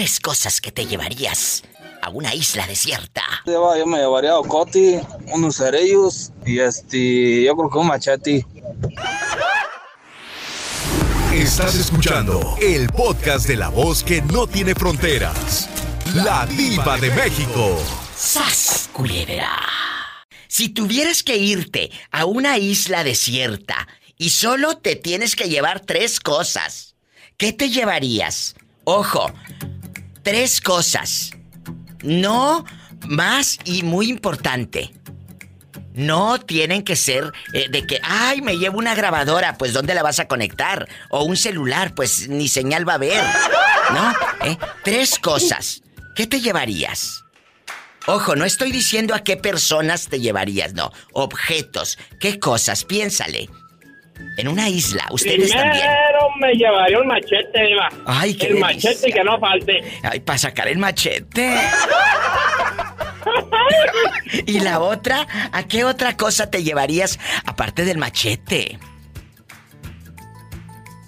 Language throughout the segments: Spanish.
Tres cosas que te llevarías a una isla desierta. Yo me llevaría a Ocoti, unos cerillos y este, yo creo que un machete. Estás escuchando el podcast de la voz que no tiene fronteras. La diva de México. ¡Sas, culebra! Si tuvieras que irte a una isla desierta y solo te tienes que llevar tres cosas, ¿qué te llevarías? Ojo, tres cosas. No más y muy importante. No tienen que ser eh, de que, ay, me llevo una grabadora, pues ¿dónde la vas a conectar? O un celular, pues ni señal va a haber. ¿No? ¿Eh? Tres cosas. ¿Qué te llevarías? Ojo, no estoy diciendo a qué personas te llevarías, no. Objetos. ¿Qué cosas? Piénsale. En una isla, ustedes Primero también. me llevaría un machete, Eva. Ay, qué El delicia. machete que no falte. Ay, para sacar el machete. y la otra, ¿a qué otra cosa te llevarías aparte del machete?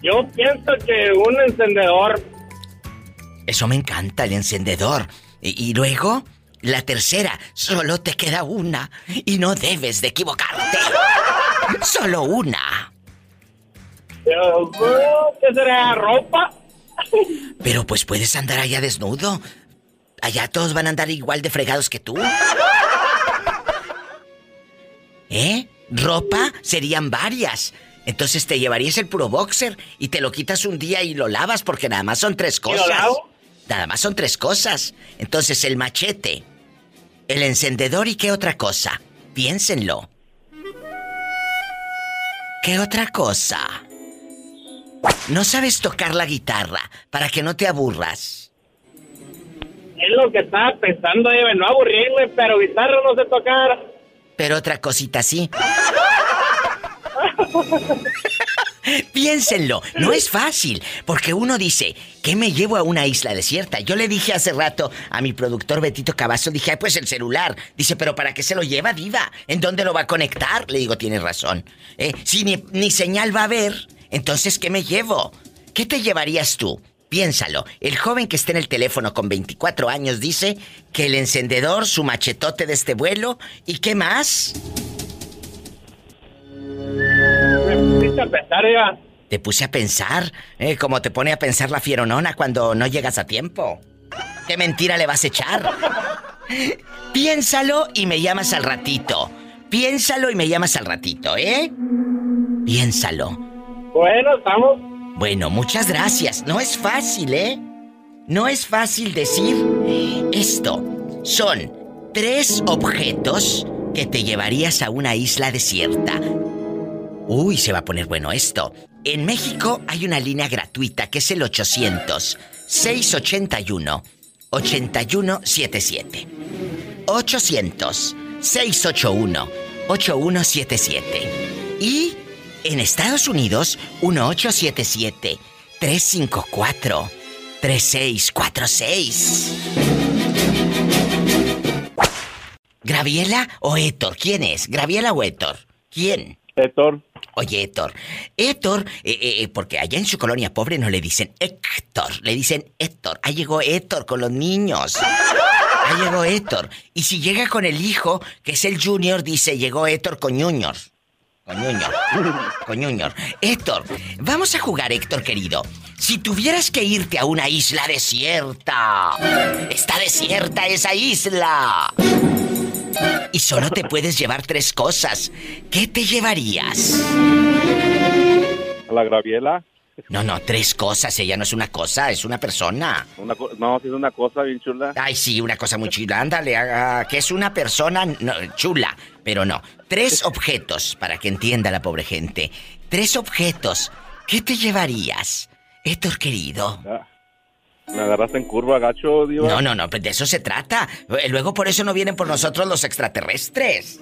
Yo pienso que un encendedor. Eso me encanta, el encendedor. Y, y luego, la tercera, solo te queda una y no debes de equivocarte. Solo una. ¿Qué será? ¿Ropa? Pero pues puedes andar allá desnudo. Allá todos van a andar igual de fregados que tú. ¿Eh? Ropa serían varias. Entonces te llevarías el puro boxer y te lo quitas un día y lo lavas porque nada más son tres ¿Y lo cosas. lavo? Nada más son tres cosas. Entonces el machete, el encendedor y qué otra cosa. Piénsenlo. ¿Qué otra cosa? No sabes tocar la guitarra para que no te aburras. Es lo que estaba pensando, Eva. No aburrirme, pero guitarra no sé tocar. Pero otra cosita sí. Piénsenlo, no es fácil, porque uno dice, ¿qué me llevo a una isla desierta? Yo le dije hace rato a mi productor Betito Cavazo, dije, ay, pues el celular. Dice, pero ¿para qué se lo lleva, diva? ¿En dónde lo va a conectar? Le digo, tienes razón. Eh, si ni, ni señal va a haber, entonces, ¿qué me llevo? ¿Qué te llevarías tú? Piénsalo, el joven que está en el teléfono con 24 años dice que el encendedor, su machetote de este vuelo, ¿y qué más? Me pusiste a pensar. Te puse a pensar, ¿eh? Como te pone a pensar la fieronona cuando no llegas a tiempo. ¿Qué mentira le vas a echar? Piénsalo y me llamas al ratito. Piénsalo y me llamas al ratito, ¿eh? Piénsalo. Bueno, estamos. Bueno, muchas gracias. No es fácil, ¿eh? No es fácil decir esto. Son tres objetos que te llevarías a una isla desierta. Uy, se va a poner bueno esto. En México hay una línea gratuita que es el 800 681 8177. 800 681 8177. Y en Estados Unidos 1877 354 3646. ¿Graviela o Héctor? ¿Quién es? ¿Graviela o Héctor? ¿Quién? Héctor. Oye, Héctor. Héctor, eh, eh, porque allá en su colonia pobre no le dicen Héctor, le dicen Héctor. Ahí llegó Héctor con los niños. Ahí llegó Héctor. Y si llega con el hijo, que es el Junior, dice, llegó Héctor con Junior. Con Junior. Con Junior. Héctor, vamos a jugar, Héctor querido. Si tuvieras que irte a una isla desierta, está desierta esa isla. Y solo te puedes llevar tres cosas. ¿Qué te llevarías? A la Graviela. No, no, tres cosas. Ella no es una cosa, es una persona. Una co- no, sí es una cosa bien chula. Ay, sí, una cosa muy chula. Ándale, haga- que es una persona no, chula, pero no. Tres objetos, para que entienda la pobre gente. Tres objetos. ¿Qué te llevarías? Héctor querido. Ah, Me agarraste en curva, gacho, diva. No, no, no, pues de eso se trata. Luego por eso no vienen por nosotros los extraterrestres.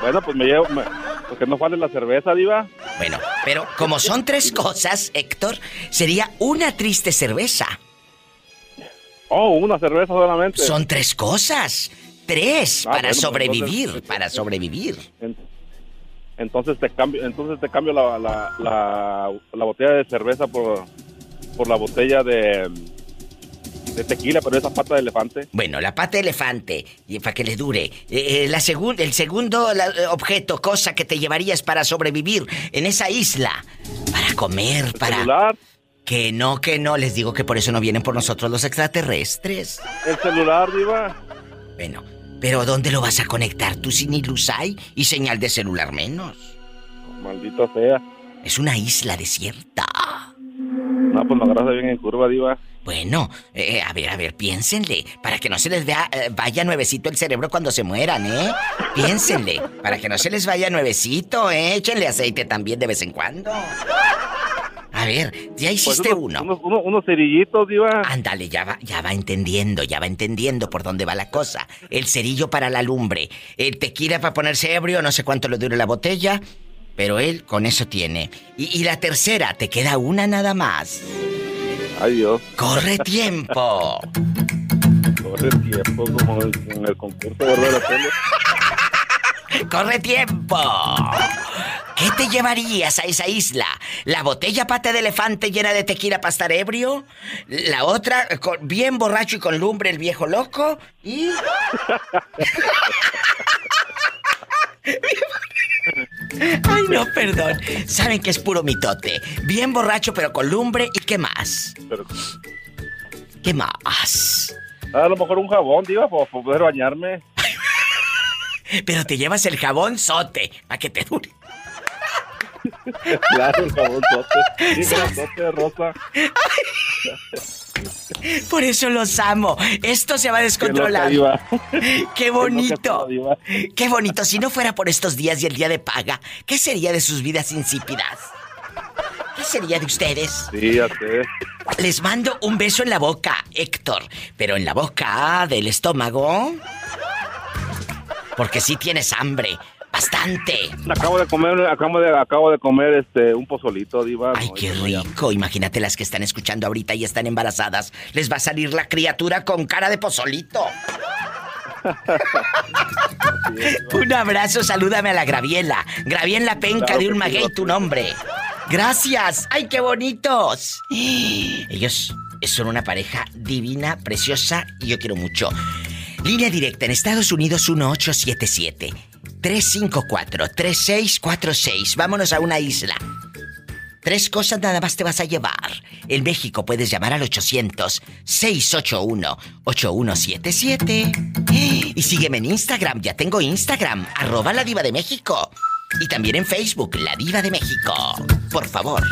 Bueno, pues me llevo... me- Porque no falte la cerveza, diva. Bueno, pero como son tres cosas, Héctor, sería una triste cerveza. Oh, una cerveza solamente. Son tres cosas. Tres Ah, para bueno, pues, sobrevivir, entonces- para sobrevivir. En- Entonces te cambio, entonces te cambio la, la, la, la botella de cerveza por, por la botella de de tequila, pero esa pata de elefante. Bueno, la pata de elefante, y para que le dure. Eh, eh, la segun- el segundo la- eh, objeto, cosa que te llevarías para sobrevivir en esa isla. Para comer, para... Celular, Que no, que no. Les digo que por eso no vienen por nosotros los extraterrestres. el celular, diva. Bueno, pero ¿dónde lo vas a conectar? Tú sin luz hay y señal de celular menos. Maldito sea. Es una isla desierta. No, pues me agarraste bien en curva, diva. Bueno, eh, a ver, a ver, piénsenle, para que no se les vea, eh, vaya nuevecito el cerebro cuando se mueran, ¿eh? Piénsenle, para que no se les vaya nuevecito, ¿eh? Échenle aceite también de vez en cuando. A ver, ya Pues hiciste unos, uno. Unos, unos- unos cerillitos, diva. Ándale, ya va, ya va entendiendo, ya va entendiendo por dónde va la cosa. El cerillo para la lumbre, el tequila para ponerse ebrio, no sé cuánto le dure la botella, pero él con eso tiene. Y, y la tercera, te queda una nada más. Ay, Dios. ¡Corre tiempo! Corre tiempo como en en el concurso de la tele. ¡Corre tiempo! ¿Qué te llevarías a esa isla? ¿La botella pata de elefante llena de tequila para estar ebrio? ¿La otra con- bien borracho y con lumbre el viejo loco? ¿Y...? Ay, no, perdón. Saben que es puro mitote. Bien borracho pero con lumbre y qué más. Pero, ¿Qué más? a lo mejor un jabón, diva, para poder bañarme. Pero te llevas el jabón sote, para que te dure. Claro, el jabón sote. Sí, grandote, rosa. Por eso los amo. Esto se va a descontrolar. Qué loca, Qué Qué bonito. loca. Qué bonito. Si no fuera por estos días y el día de paga, ¿qué sería de sus vidas insípidas? ¿Qué sería de ustedes? Sí, ya sé. Les mando un beso en la boca, Héctor. Pero en la boca del estómago. Porque sí tienes hambre. Bastante. Acabo de comer, acabo de, acabo de comer este un pozolito, diva. Ay, qué rico. Imagínate las que están escuchando ahorita y están embarazadas. Les va a salir la criatura con cara de pozolito. un abrazo, salúdame a la Graviela. Graviela Penca Claro de un maguey, tu nombre. Gracias. ¡Ay, qué bonitos! Ellos son una pareja divina, preciosa y yo quiero mucho. Línea directa en Estados Unidos 1877 354 3646. Vámonos a una isla. Tres cosas nada más te vas a llevar. En México puedes llamar al 800-681-8177. Y sígueme en Instagram, ya tengo Instagram, arroba la diva de México. Y también en Facebook, la diva de México. Por favor.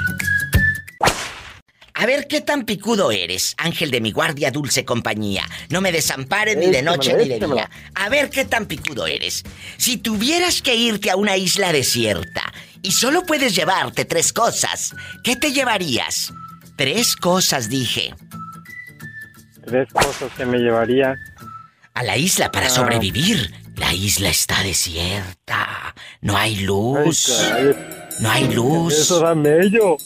A ver qué tan picudo eres, ángel de mi guardia, dulce compañía. No me desampares ni de noche ni de día. A ver qué tan picudo eres. Si tuvieras que irte a una isla desierta y solo puedes llevarte tres cosas, ¿qué te llevarías? Tres cosas, dije. Tres cosas que me llevaría. A la isla para Ah. sobrevivir. La isla está desierta. No hay luz. Ay, No hay luz. Eso da mello.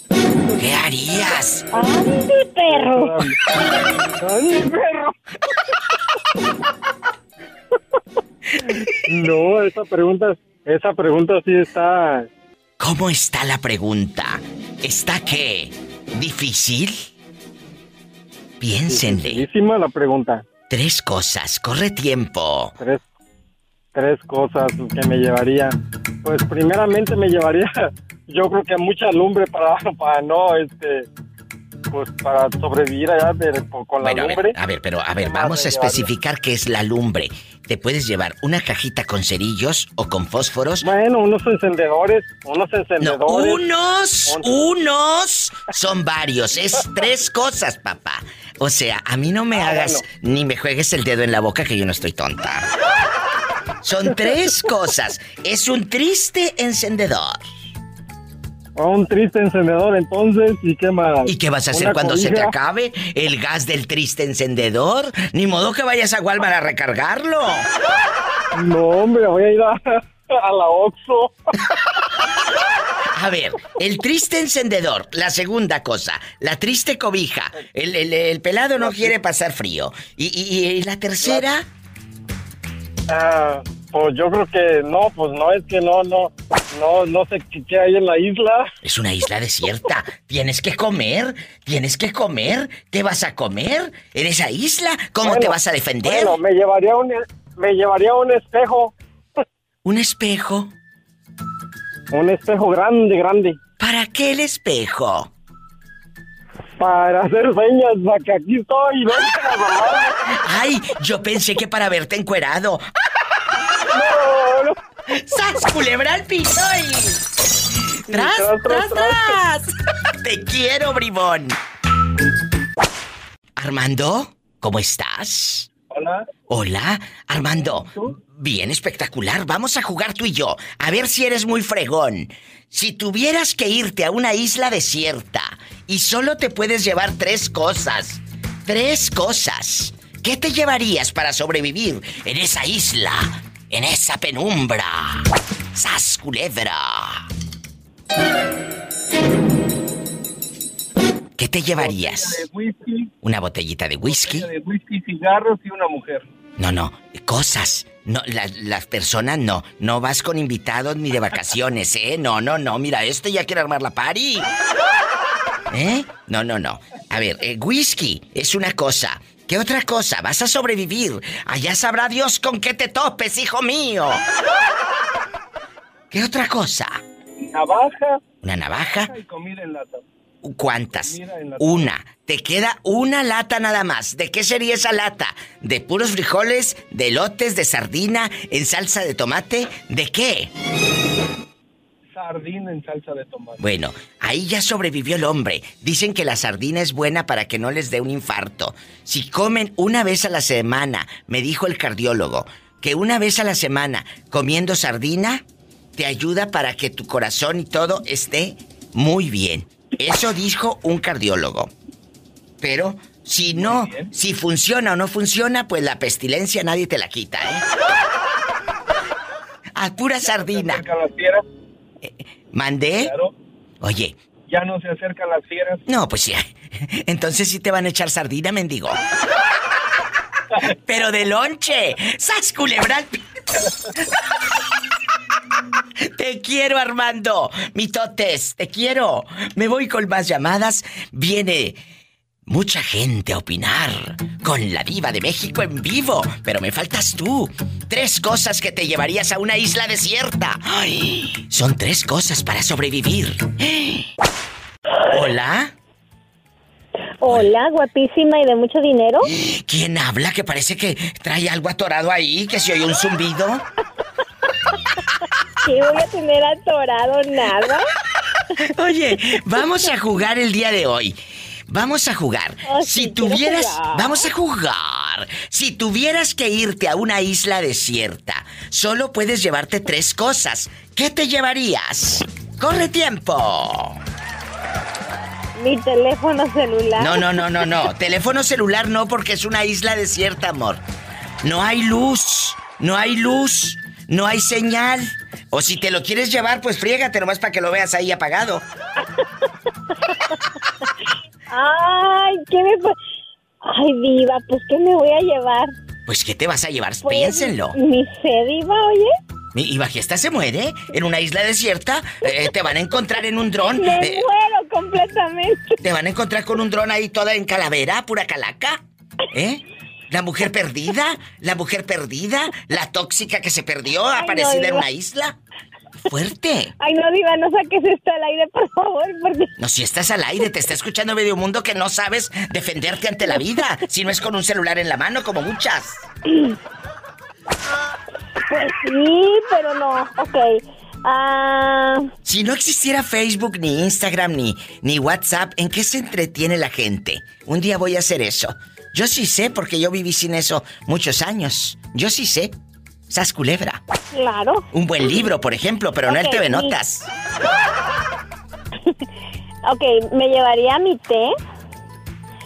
¿Qué harías? ¡Ande, perro! ¡Ay, perro! No, esa pregunta, esa pregunta sí está. ¿Cómo está la pregunta? ¿Está qué? ¿Difícil? Piénsenle. Dificilísima la pregunta. Tres cosas. Corre tiempo. Tres, tres cosas que me llevaría. Pues primeramente me llevaría, yo creo que mucha lumbre para, para no, este, pues para sobrevivir allá de- con la Bueno, a ver, lumbre. a ver, pero a ver, ¿Qué más vamos a especificar qué es la lumbre. Te puedes llevar una cajita con cerillos o con fósforos. Bueno, unos encendedores, unos No, encendedores. unos, Once. unos son varios. Es tres cosas, papá. O sea, a mí no me Ah, hagas bueno. ni me juegues el dedo en la boca que yo no estoy tonta. Son tres cosas. Es un triste encendedor. Un triste encendedor, entonces, ¿y qué más? ¿Y qué vas a hacer cuando se te acabe el gas del triste encendedor? Ni modo que vayas a Walmart a recargarlo. No, hombre, voy a ir a, a la Oxxo. A ver, el triste encendedor, la segunda cosa, la triste cobija. El, el- el pelado no quiere pasar frío. Y, y- y la tercera, Ah, Pues yo creo que no, pues no, es que no, no, no, no sé qué, hay en la isla. Es una isla desierta. Tienes que comer, tienes que comer. ¿Qué vas a comer en esa isla? ¿Cómo te vas a defender? Bueno, me llevaría un, me llevaría un espejo, Un espejo. un espejo grande, grande, ¿Para qué el espejo? Para hacer señas, para que aquí estoy, no Ay, yo pensé que para verte encuerado. no, no. ¡Sas, culebra al piso. ¡Tras, tras, tras, tras, tras! ¡Te quiero, bribón! Armando, ¿cómo estás? Hola. Hola, Armando. Bien espectacular. Vamos a jugar tú y yo. A ver si eres muy fregón. Si tuvieras que irte a una isla desierta y solo te puedes llevar tres cosas. Tres cosas. ¿Qué te llevarías para sobrevivir en esa isla? En esa penumbra. ¡Sas culebra! ¿Qué te llevarías? De whisky, ¿Una botellita de whisky? de whisky, cigarros y una mujer. No, no, cosas. No, la- las personas no. No vas con invitados ni de vacaciones, ¿eh? No, no, no. Mira, este ya quiere armar la party. ¿Eh? No, no, no. A ver, eh, whisky es una cosa. ¿Qué otra cosa? Vas a sobrevivir. Allá sabrá Dios con qué te topes, hijo mío. ¿Qué otra cosa? Navaja ¿Una navaja? y comida en lata. ¿Cuántas? Comida en lata. Una. Te queda una lata nada más. ¿De qué sería esa lata? ¿De puros frijoles? ¿De lotes? ¿De sardina? ¿En salsa de tomate? ¿De qué? Sardina en salsa de tomate. Bueno, ahí ya sobrevivió el hombre. Dicen que la sardina es buena para que no les dé un infarto. Si comen una vez a la semana, me dijo el cardiólogo, que una vez a la semana comiendo sardina te ayuda para que tu corazón y todo esté muy bien. Eso dijo un cardiólogo. Pero si no, si funciona o no funciona, pues la pestilencia nadie te la quita, ¿eh? A pura sardina. ¿Mandé? Claro. Oye, Ya no se acercan las fieras. No, pues sí. Entonces sí te van a echar sardina, mendigo. Pero de lonche. ¡Sas culebral! Te quiero, Armando. Mitotes, te quiero. Me voy con más llamadas. Viene mucha gente a opinar con la diva de México en vivo. Pero me faltas tú. Tres cosas que te llevarías a una isla desierta. Ay, son tres cosas para sobrevivir. Hola. Hola, guapísima y de mucho dinero. ¿Quién habla? Que parece que trae algo atorado ahí, que se oye un zumbido. ¿Qué voy a tener atorado? Nada. Oye, vamos a jugar el día de hoy. Vamos a jugar. Oh, si sí, tuvieras... Vamos a jugar. Si tuvieras que irte a una isla desierta, solo puedes llevarte tres cosas. ¿Qué te llevarías? ¡Corre tiempo! Mi teléfono celular. No, no, no, no, no. Teléfono celular no porque es una isla desierta, amor. No hay luz, no hay luz, no hay señal. O si te lo quieres llevar, pues friégate nomás para que lo veas ahí apagado. Ay, ¿qué me... Ay, diva, pues ¿qué me voy a llevar? Pues ¿qué te vas a llevar? Pues, Piénsenlo. Mi sé, diva, oye. Y Bajesta se muere en una isla desierta. eh, te van a encontrar en un dron. Me eh, muero completamente. te van a encontrar con un dron ahí toda en calavera, pura calaca. ¿Eh? La mujer perdida, la mujer perdida, la tóxica que se perdió, Ay, no, aparecida en una isla. Fuerte. Ay, no, diva, no saques esto al aire, por favor, porque... No, si estás al aire, te está escuchando medio mundo que no sabes defenderte ante la vida, si no es con un celular en la mano como muchas. Pues sí, pero no. Ok. Ah... Si no existiera Facebook, ni Instagram, ni, ni WhatsApp, ¿en qué se entretiene la gente? Un día voy a hacer eso. Yo sí sé, porque yo viví sin eso muchos años. Yo sí sé. Sas culebra. Claro. Un buen libro, por ejemplo, pero no el TV. Notas. Ok, me llevaría mi té,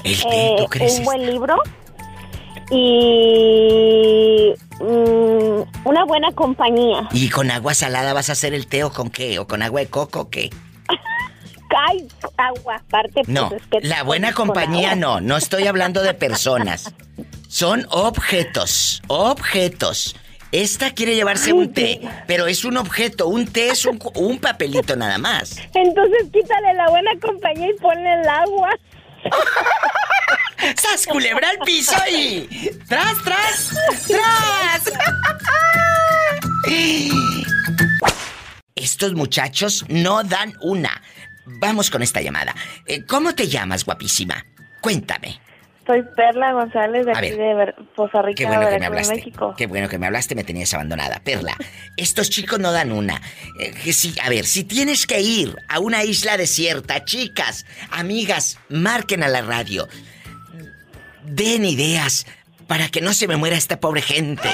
¿El té, eh, tú crees? un buen libro y mm, una buena compañía. ¿Y con agua salada vas a hacer el té o con qué? ¿O con agua de coco o qué? Ay, agua, aparte. pues, No, es que la buena compañía no, no estoy hablando de personas. Son objetos, objetos. Esta quiere llevarse un té, pero es un objeto. Un té es un, papelito nada más. Entonces quítale la buena compañía y ponle el agua. ¡Sas, culebra al piso y... ¡Tras, tras! ¡Tras! Estos muchachos no dan una. Vamos con esta llamada. Eh, ¿Cómo te llamas, guapísima? Cuéntame. Soy Perla González de A aquí ver. de Poza Rica, Qué bueno que me hablaste. México. Qué bueno que me hablaste, me tenías abandonada. Perla, estos chicos no dan una. Eh, que si, a ver, si tienes que ir a una isla desierta, chicas, amigas, marquen a la radio. Den ideas para que no se me muera esta pobre gente.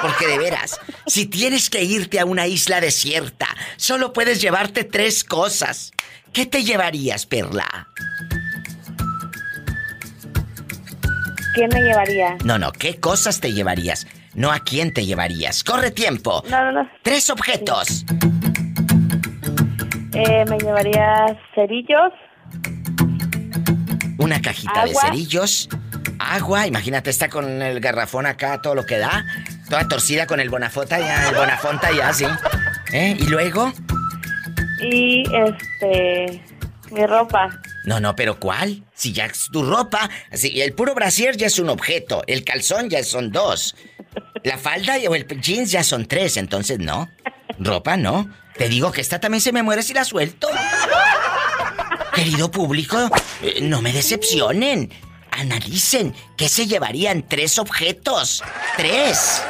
Porque de veras, si tienes que irte a una isla desierta, solo puedes llevarte tres cosas. ¿Qué te llevarías, Perla? ¿Qué me llevaría? No, no, ¿qué cosas te llevarías? No a quién te llevarías. Corre tiempo. No, no, no. Tres objetos. Eh, me llevaría cerillos, Una cajita de cerillos. Agua, imagínate, está con el garrafón acá, todo lo que da. Toda torcida con el bonafota ya, el bonafonta ya, sí. ¿Eh? ¿Y luego? y este mi ropa. No, no, pero ¿cuál? Si ya es tu ropa, si el puro brasier ya es un objeto, el calzón ya son dos. La falda o el jeans ya son tres, entonces no. Ropa no. Te digo que esta también se me muere si la suelto. Querido público, eh, no me decepcionen. Analicen qué se llevarían tres objetos. Tres.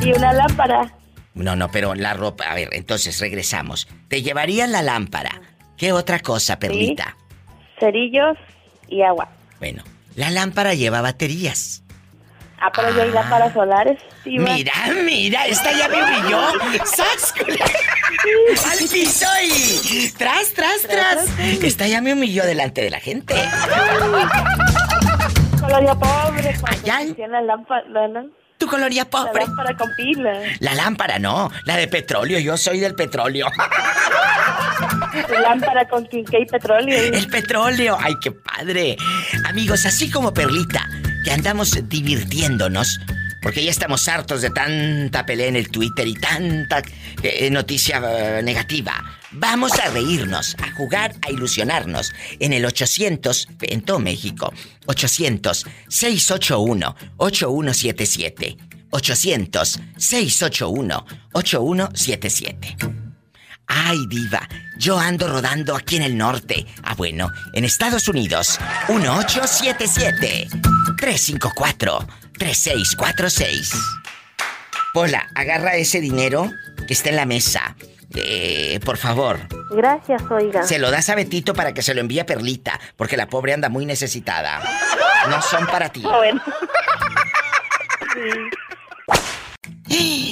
Y una lámpara. No, no, pero la ropa. A ver, entonces regresamos. Te llevarían la lámpara. ¿Qué otra cosa, Perlita? Cerillos y agua. Bueno, la lámpara lleva baterías. Ah, pero ya hay lámparas solares. Sí. Mira, mira, esta ya me humilló. ¡Sas! ¡Al piso y... ¡Tras, tras, tras! Esta ya me humilló delante de la gente. Colonia pobre. Allá en- Allá. La lámpara, la, la- Tu coloría la pobre. lámpara con pila. La lámpara no, la de petróleo. Yo soy del petróleo. Tu lámpara con Kinkei petróleo. El petróleo. ¡Ay, qué padre! Amigos, así como Perlita, que andamos divirtiéndonos, porque ya estamos hartos de tanta pelea en el Twitter y tanta eh, noticia eh, negativa. Vamos a reírnos, a jugar, a ilusionarnos en el 800, en todo México, 800-681-8177. 800-681-8177. Ay, diva, yo ando rodando aquí en el norte. Ah, bueno, en Estados Unidos, 1877-354-3646. Pola, agarra ese dinero que está en la mesa. Eh, por favor, Gracias, oiga. se lo das a Betito para que se lo envíe a Perlita, porque la pobre anda muy necesitada. No son para ti. Ah, bueno.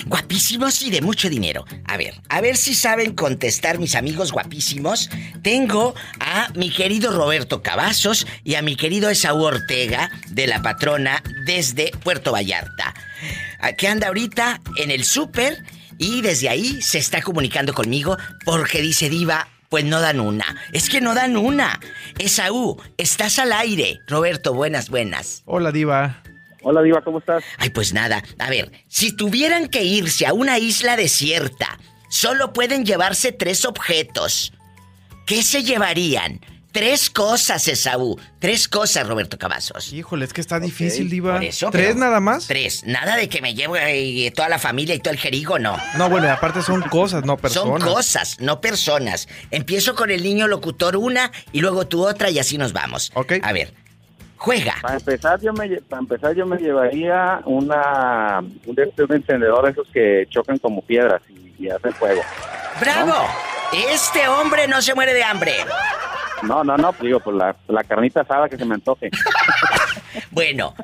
Guapísimos y de mucho dinero. A ver, a ver si saben contestar mis amigos guapísimos. Tengo a mi querido Roberto Cavazos y a mi querido Esaú Ortega de la patrona desde Puerto Vallarta. Ah, Que anda ahorita en el súper y desde ahí se está comunicando conmigo porque dice Diva, pues no dan una. Es que no dan una. Esaú, estás al aire. Roberto, buenas, buenas. Hola, Diva. Hola, Diva, ¿cómo estás? Ay, pues nada. A ver, si tuvieran que irse a una isla desierta, solo pueden llevarse tres objetos. ¿Qué se llevarían? Tres cosas, Esaú. Tres cosas, Roberto Cavazos. Híjole, es que está difícil, Diva. Por eso, ¿Tres nada más? Tres. Nada de que me lleve eh, toda la familia y todo el jerigo, no. No, bueno, y aparte son cosas, no Son personas. cosas, no personas. Empiezo con el niño locutor una y luego tú otra y así nos vamos. Ok. A ver, juega. Para empezar, yo me, para empezar, yo me llevaría una, un, estos encendedor esos que chocan como piedras y, y hacen fuego. ¡Bravo! Este hombre no se muere de hambre. No, no, no, pues digo, pues la, la carnita asada que se me antoje. Bueno,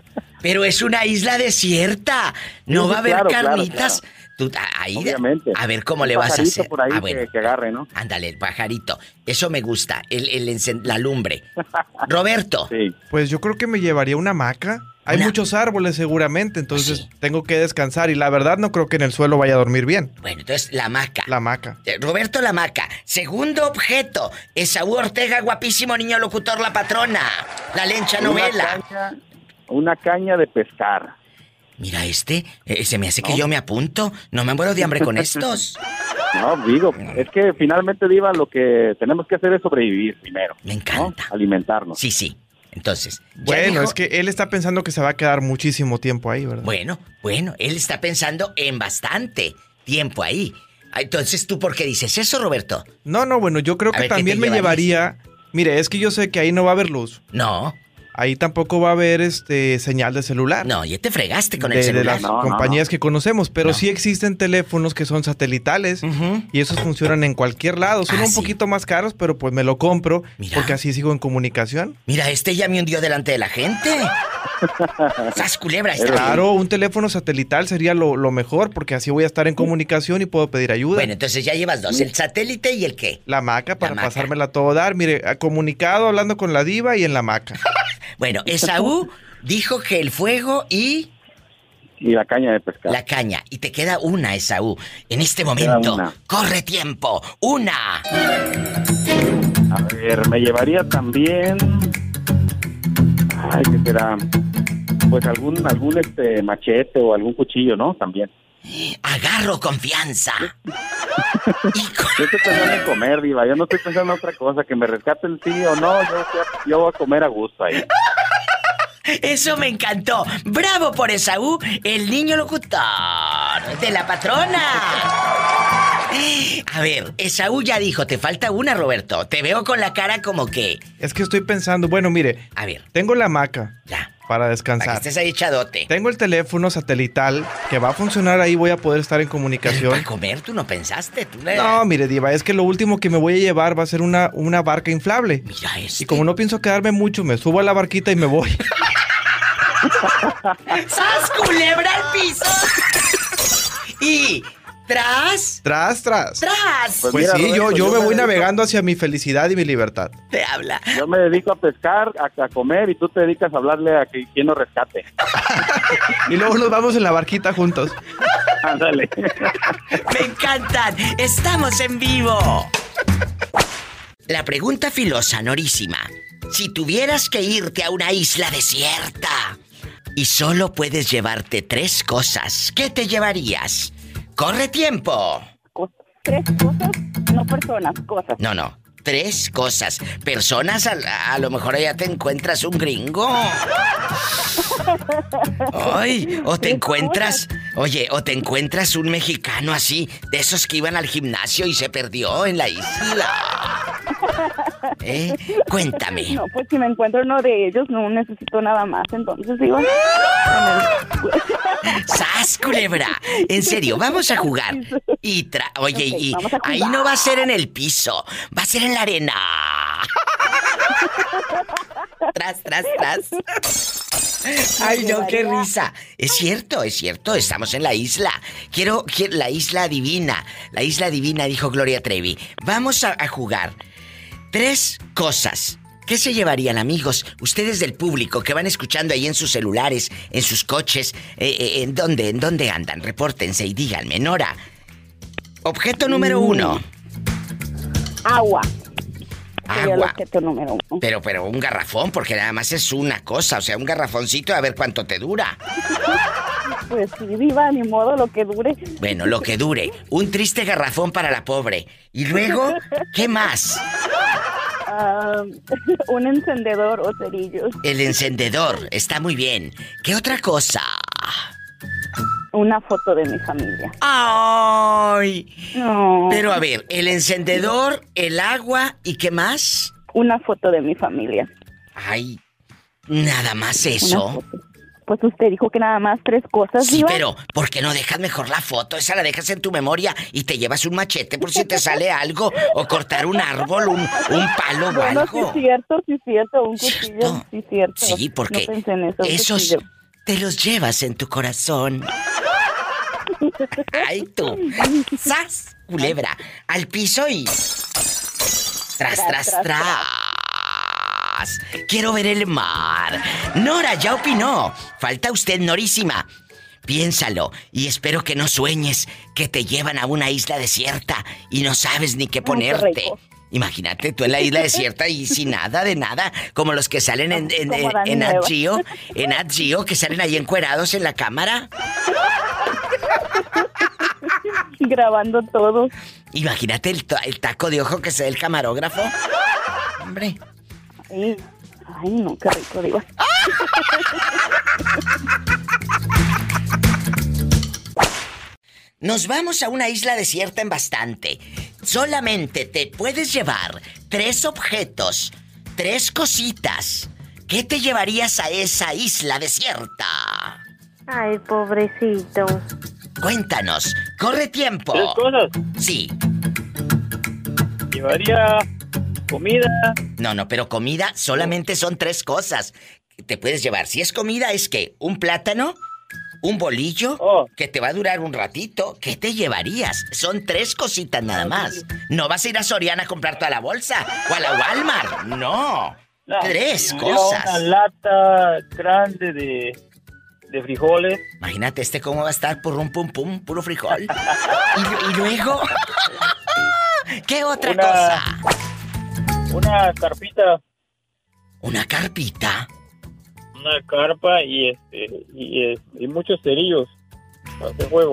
pero es una isla desierta. No Sí, va a haber claro, claro, carnitas. Tú, ahí, Obviamente. A ver cómo Un le vas a hacer. por ahí ah, que- bueno. que agarre, ¿no? Ándale, el pajarito. Eso me gusta. El, la lumbre. Roberto. Sí. Pues yo creo que me llevaría una hamaca. Hay muchos árboles seguramente, entonces Sí. tengo que descansar y la verdad no creo que en el suelo vaya a dormir bien. Bueno, entonces la maca. La hamaca. Eh, Roberto la maca. Segundo objeto. Esaú Ortega, guapísimo niño locutor, la patrona. La lencha novela. Una caña, una caña de pescar. Mira este, eh, se me hace que yo me apunto. No me muero de hambre con estos. No, digo, es que finalmente, Diva, lo que tenemos que hacer es sobrevivir primero. Me encanta. Alimentarnos. Sí, sí. Entonces, Bueno, es que él está pensando que se va a quedar muchísimo tiempo ahí, ¿verdad? Bueno, bueno, él está pensando en bastante tiempo ahí. Ah, Entonces, ¿tú por qué dices eso, Roberto? No, no, bueno, yo creo A que ver, ¿qué también me llevaría. Mire, es que yo sé que ahí no va a haber luz. No. Ahí tampoco va a haber este señal de celular. No, ya te fregaste con de, el de celular. las compañías que conocemos, pero No. sí existen teléfonos que son satelitales y esos funcionan en cualquier lado. Son Ah, un sí. poquito más caros, pero pues me lo compro Mira. porque así sigo en comunicación. Mira, este ya me hundió delante de la gente. ¡Sas culebra! Está Claro, un teléfono satelital sería lo, lo mejor porque así voy a estar en comunicación y puedo pedir ayuda. Bueno, entonces ya llevas dos, el satélite y el qué. La maca para maca. pasármela a todo dar. Mire, a- comunicado, hablando con la diva y en la maca. Bueno, Esaú dijo que el fuego y Y la caña de pescar. la caña. Y te queda una, Esaú. En este momento, corre tiempo. Una. A ver, me llevaría también. Ay, ¿qué será? Pues algún, algún este machete o algún cuchillo, ¿no? También. Agarro confianza. Yo estoy pensando en comer, Diva. Yo no estoy pensando en otra cosa. Que me rescaten sí o no. Yo, yo voy a comer a gusto ahí. Eso me encantó. Bravo por Esaú, el niño locutor de la patrona. A ver, Esaú ya dijo, te falta una, Roberto. Te veo con la cara como que... Es que estoy pensando, bueno, mire, A ver, tengo la maca ya. para Para que descansar. estés ahí echadote. Tengo el teléfono satelital que va a funcionar ahí, voy a poder estar en comunicación. Para comer, tú no pensaste. Tú le- No, mire, Diva, es que lo último que me voy a llevar va a ser una, una barca inflable. Mira este. Y como no pienso quedarme mucho, me subo a la barquita y me voy. ¡Sas, culebra al piso! y... Tras... Tras, tras. Tras. Pues Pues mira, sí, yo, Roberto, yo yo me me voy dedico- navegando hacia mi felicidad y mi libertad. Te habla. Yo me dedico a pescar, a, a comer y tú te dedicas a hablarle a que quien nos rescate. Y luego nos vamos en la barquita juntos. Ándale. Me encantan. Estamos en vivo. La pregunta filosa, Norísima. Si tuvieras que irte a una isla desierta y solo puedes llevarte tres cosas, ¿qué te llevarías? ¡Corre tiempo! Cosas. Tres cosas, no personas, cosas. No, no. Tres cosas. Personas, a, a lo mejor allá te encuentras un gringo. Ay, o te encuentras, oye, o te encuentras un mexicano así, de esos que iban al gimnasio y se perdió en la isla. ¿Eh? Cuéntame. No, pues si me encuentro uno de ellos, no necesito nada más. Entonces digo. ¡Sas, culebra! En serio, vamos a jugar. Y tra oye, y ahí no va a ser en el piso, va a ser en la arena. tras, tras, tras. Ay, no, qué risa. Es cierto, es cierto, estamos en la isla. Quiero, quiero la isla divina. La isla divina, dijo Gloria Trevi. Vamos a, a jugar. Tres cosas. ¿Qué se llevarían, amigos? Ustedes del público que van escuchando ahí en sus celulares, en sus coches, eh, eh, ¿en dónde, en dónde andan? Repórtense y díganme, Nora. Objeto número uno. Agua. Agua. número uno. Pero, pero un garrafón, porque nada más es una cosa, o sea, un garrafoncito a ver cuánto te dura. Pues sí, viva, ni modo, lo que dure. Bueno, lo que dure. Un triste garrafón para la pobre. Y luego, ¿qué más? Ah, un encendedor o cerillos. El encendedor, está muy bien. ¿Qué otra cosa? Una foto de mi familia. ¡Ay! No. Pero a ver, el encendedor, el agua y qué más? Una foto de mi familia. Ay, nada más eso. Pues usted dijo que nada más tres cosas, Sí, Diva. pero ¿por qué no dejas mejor la foto? Esa la dejas en tu memoria y te llevas un machete por si te sale algo o cortar un árbol, un, un palo o Bueno, sí algo. es cierto, sí es cierto, un ¿Cierto? cuchillo, sí cierto. Sí, porque No pensé en eso, esos cuchillo. te los llevas en tu corazón. Ay, tú. ¡Sas! Culebra. Al piso y. Tras, tras, tras. Quiero ver el mar. Nora ya opinó. Falta usted, Norísima. Piénsalo y espero que no sueñes que te llevan a una isla desierta y no sabes ni qué ponerte. Imagínate tú en la isla desierta y sin nada de nada, como los que salen en, en, en, Dani en. Geo, Geo, que salen ahí encuerados en la cámara. Grabando todo. Imagínate el, ta- el taco de ojo que se da el camarógrafo. Hombre. Ay, ay, no, qué rico, digo. Nos vamos a una isla desierta en bastante. Solamente te puedes llevar tres objetos, tres cositas. ¿Qué te llevarías a esa isla desierta? Ay, pobrecito. Cuéntanos, corre tiempo. Tres cosas. Sí. Llevaría comida. No, no, pero comida solamente son tres cosas. Te puedes llevar. Si es comida, es que un plátano, un bolillo, Oh. que te va a durar un ratito. ¿Qué te llevarías? Son tres cositas nada Ah, más. No vas a ir a Soriana a comprar toda la bolsa o a la Walmart. No. No, tres cosas. Una lata grande de, de frijoles. Imagínate este cómo va a estar purrum pum pum, puro frijol. y, y luego. ¿Qué otra Una- cosa? Una carpita, Una carpita. una carpa y este y, y muchos cerillos hacer juego.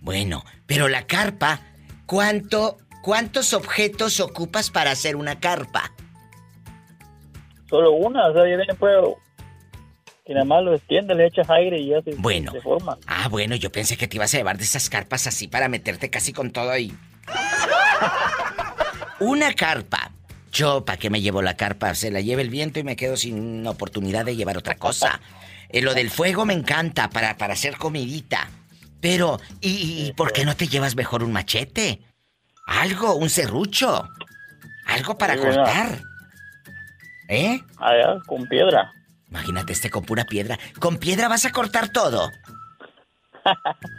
Bueno, pero la carpa, ¿cuánto, ¿cuántos objetos ocupas para hacer una carpa? Solo una, o sea, viene pues que nada más lo extiende, le echas aire y ya se, Bueno. se forma. Ah, bueno, yo pensé que te ibas a llevar de esas carpas así para meterte casi con todo ahí. Una carpa. Yo, ¿para qué me llevo la carpa? Se la lleva el viento y me quedo sin oportunidad de llevar otra cosa. Eh, lo del fuego me encanta para, para hacer comidita. Pero, ¿y, y por qué no te llevas mejor un machete? Algo, un serrucho. Algo para cortar. ¿Eh? Allá, con piedra. Imagínate este con pura piedra. ¿Con piedra vas a cortar todo?